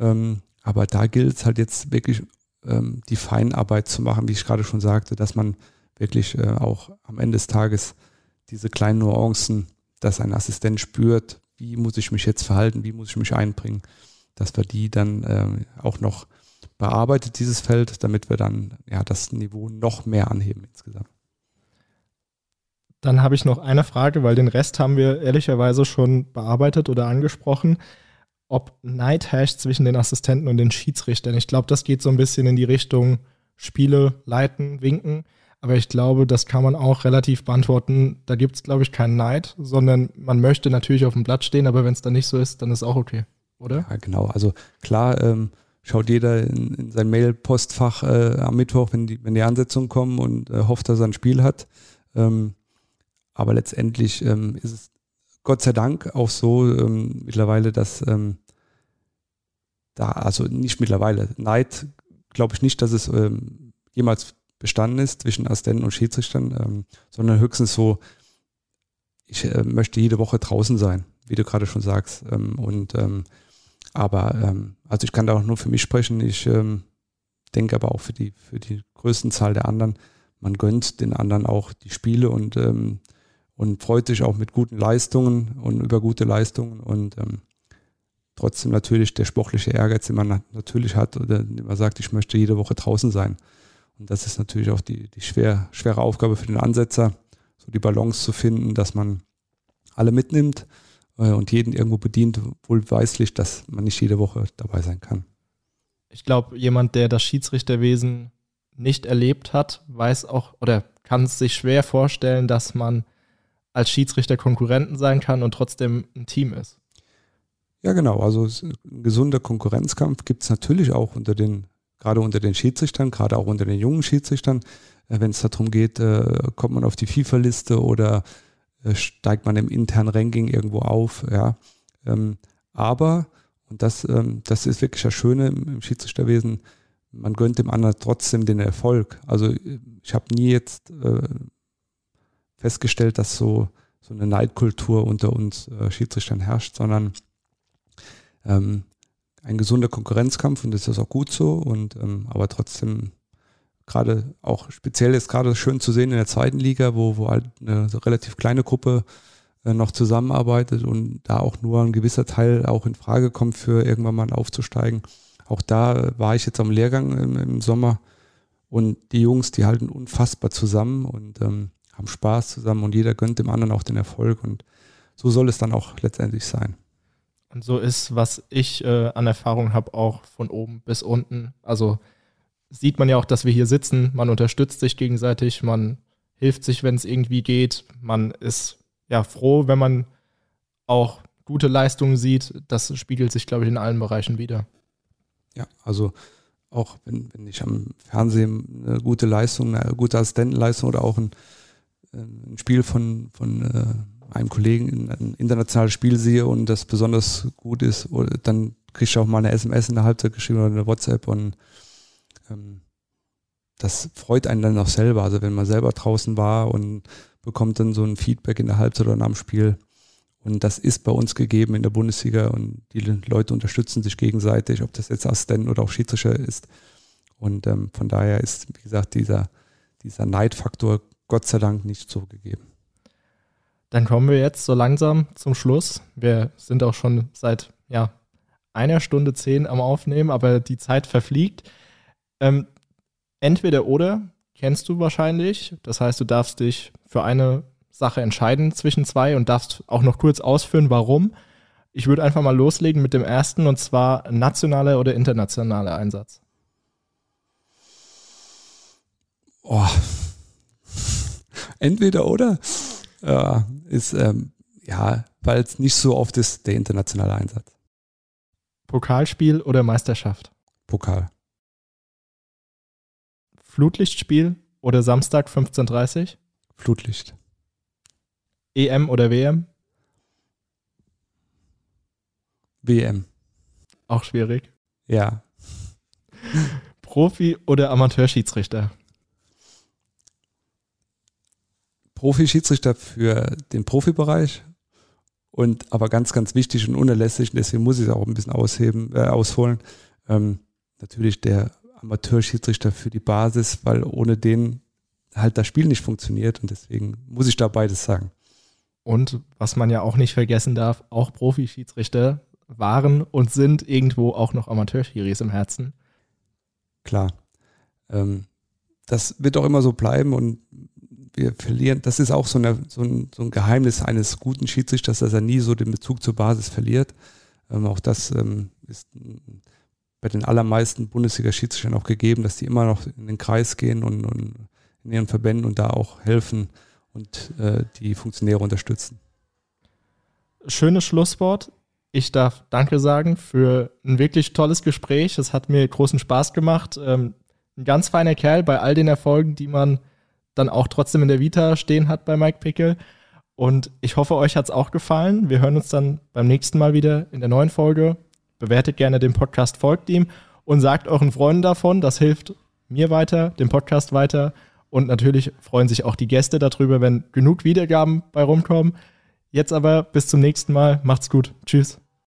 Ähm, aber da gilt es halt jetzt wirklich ähm, die Feinarbeit zu machen, wie ich gerade schon sagte, dass man wirklich äh, auch am Ende des Tages diese kleinen Nuancen, dass ein Assistent spürt, wie muss ich mich jetzt verhalten, wie muss ich mich einbringen, dass wir die dann äh, auch noch bearbeitet, dieses Feld, damit wir dann ja das Niveau noch mehr anheben insgesamt. Dann habe ich noch eine Frage, weil den Rest haben wir ehrlicherweise schon bearbeitet oder angesprochen. Ob Neid herrscht zwischen den Assistenten und den Schiedsrichtern. Ich glaube, das geht so ein bisschen in die Richtung Spiele leiten, winken. Aber ich glaube, das kann man auch relativ beantworten. Da gibt es, glaube ich, keinen Neid, sondern man möchte natürlich auf dem Blatt stehen, aber wenn es dann nicht so ist, dann ist auch okay, oder? Ja, genau. Also klar, ähm, schaut jeder in, in sein Mail-Postfach äh, am Mittwoch, wenn die, wenn die Ansetzungen kommen und äh, hofft, dass er ein Spiel hat. Ähm, aber letztendlich ähm, ist es Gott sei Dank auch so ähm, mittlerweile, dass ähm, da, also nicht mittlerweile, Neid glaube ich nicht, dass es ähm, jemals bestanden ist zwischen Assistenten und Schiedsrichtern, ähm, sondern höchstens so, ich äh, möchte jede Woche draußen sein, wie du gerade schon sagst. Ähm, und aber also ich kann da auch nur für mich sprechen. Ich denke aber auch für die für die größten Zahl der anderen. Man gönnt den anderen auch die Spiele und ähm, und freut sich auch mit guten Leistungen und über gute Leistungen und ähm, trotzdem natürlich der sportliche Ehrgeiz, den man natürlich hat oder man sagt, ich möchte jede Woche draußen sein. Und das ist natürlich auch die, die schwer, schwere Aufgabe für den Ansetzer, so die Balance zu finden, dass man alle mitnimmt äh, und jeden irgendwo bedient, wohlweislich, dass man nicht jede Woche dabei sein kann. Ich glaube, jemand, der das Schiedsrichterwesen nicht erlebt hat, weiß auch oder kann es sich schwer vorstellen, dass man als Schiedsrichter Konkurrenten sein kann und trotzdem ein Team ist. Ja, genau. Also ein gesunder Konkurrenzkampf gibt es natürlich auch unter den gerade unter den Schiedsrichtern, gerade auch unter den jungen Schiedsrichtern, äh, wenn es darum geht, äh, kommt man auf die FIFA-Liste oder äh, steigt man im internen Ranking irgendwo auf, ja. Ähm, aber, und das, ähm, das ist wirklich das Schöne im, Schiedsrichterwesen, man gönnt dem anderen trotzdem den Erfolg. Also ich habe nie jetzt festgestellt, dass so, so eine Neidkultur unter uns äh, Schiedsrichtern herrscht, sondern ähm, ein gesunder Konkurrenzkampf und das ist auch gut so. Und ähm, aber trotzdem gerade auch speziell ist gerade schön zu sehen in der zweiten Liga, wo, wo halt eine relativ kleine Gruppe äh, noch zusammenarbeitet und da auch nur ein gewisser Teil auch in Frage kommt, für irgendwann mal aufzusteigen. Auch da war ich jetzt am Lehrgang im, im Sommer und die Jungs, die halten unfassbar zusammen und ähm, haben Spaß zusammen und jeder gönnt dem anderen auch den Erfolg und so soll es dann auch letztendlich sein. Und so ist, was ich äh, an Erfahrung habe, auch von oben bis unten. Also sieht man ja auch, dass wir hier sitzen. Man unterstützt sich gegenseitig, man hilft sich, wenn es irgendwie geht. Man ist ja froh, wenn man auch gute Leistungen sieht. Das spiegelt sich, glaube ich, in allen Bereichen wieder. Ja, also auch wenn, wenn ich am Fernsehen eine gute Leistung, eine gute Assistentenleistung oder auch ein, ein Spiel von, von äh, einem Kollegen ein internationales Spiel sehe und das besonders gut ist, dann kriege ich auch mal eine SMS in der Halbzeit geschrieben oder eine WhatsApp und ähm, das freut einen dann auch selber. Also wenn man selber draußen war und bekommt dann so ein Feedback in der Halbzeit oder nach dem Spiel. Und das ist bei uns gegeben in der Bundesliga und die Leute unterstützen sich gegenseitig, ob das jetzt Assistent oder auch Schiedsrichter ist. Und ähm, von daher ist, wie gesagt, dieser, dieser Neidfaktor Gott sei Dank nicht so gegeben. Dann kommen wir jetzt so langsam zum Schluss. Wir sind auch schon seit ja, einer Stunde zehn am Aufnehmen, aber die Zeit verfliegt. Ähm, entweder oder kennst du wahrscheinlich. Das heißt, du darfst dich für eine Sache entscheiden zwischen zwei und darfst auch noch kurz ausführen, warum. Ich würde einfach mal loslegen mit dem ersten und zwar nationaler oder internationaler Einsatz. Oh. Entweder oder ja, ist ähm, ja, weil es nicht so oft ist der internationale Einsatz. Pokalspiel oder Meisterschaft? Pokal. Flutlichtspiel oder Samstag 15.30 Uhr? Flutlicht. EM oder WM? WM. Auch schwierig. Ja. Profi oder Amateurschiedsrichter? Profi-Schiedsrichter für den Profibereich und aber ganz, ganz wichtig und unerlässlich, und deswegen muss ich es auch ein bisschen ausheben, äh, ausholen, ähm, natürlich der Amateurschiedsrichter für die Basis, weil ohne den halt das Spiel nicht funktioniert und deswegen muss ich da beides sagen. Und was man ja auch nicht vergessen darf, auch Profi-Schiedsrichter waren und sind irgendwo auch noch Amateurschiris im Herzen. Klar. Ähm, das wird auch immer so bleiben und wir verlieren, das ist auch so, eine, so, ein, so ein Geheimnis eines guten Schiedsrichters, dass er nie so den Bezug zur Basis verliert. Ähm, auch das ähm, ist bei den allermeisten Bundesliga-Schiedsrichtern auch gegeben, dass die immer noch in den Kreis gehen und, und in ihren Verbänden und da auch helfen und äh, die Funktionäre unterstützen. Schönes Schlusswort. Ich darf Danke sagen für ein wirklich tolles Gespräch. Es hat mir großen Spaß gemacht. Ähm, ein ganz feiner Kerl bei all den Erfolgen, die man dann auch trotzdem in der Vita stehen hat bei Mike Pickel. Und ich hoffe, euch hat es auch gefallen. Wir hören uns dann beim nächsten Mal wieder in der neuen Folge. Bewertet gerne den Podcast, folgt ihm und sagt euren Freunden davon. Das hilft mir weiter, dem Podcast weiter. Und natürlich freuen sich auch die Gäste darüber, wenn genug Wiedergaben bei rumkommen. Jetzt aber bis zum nächsten Mal. Macht's gut. Tschüss.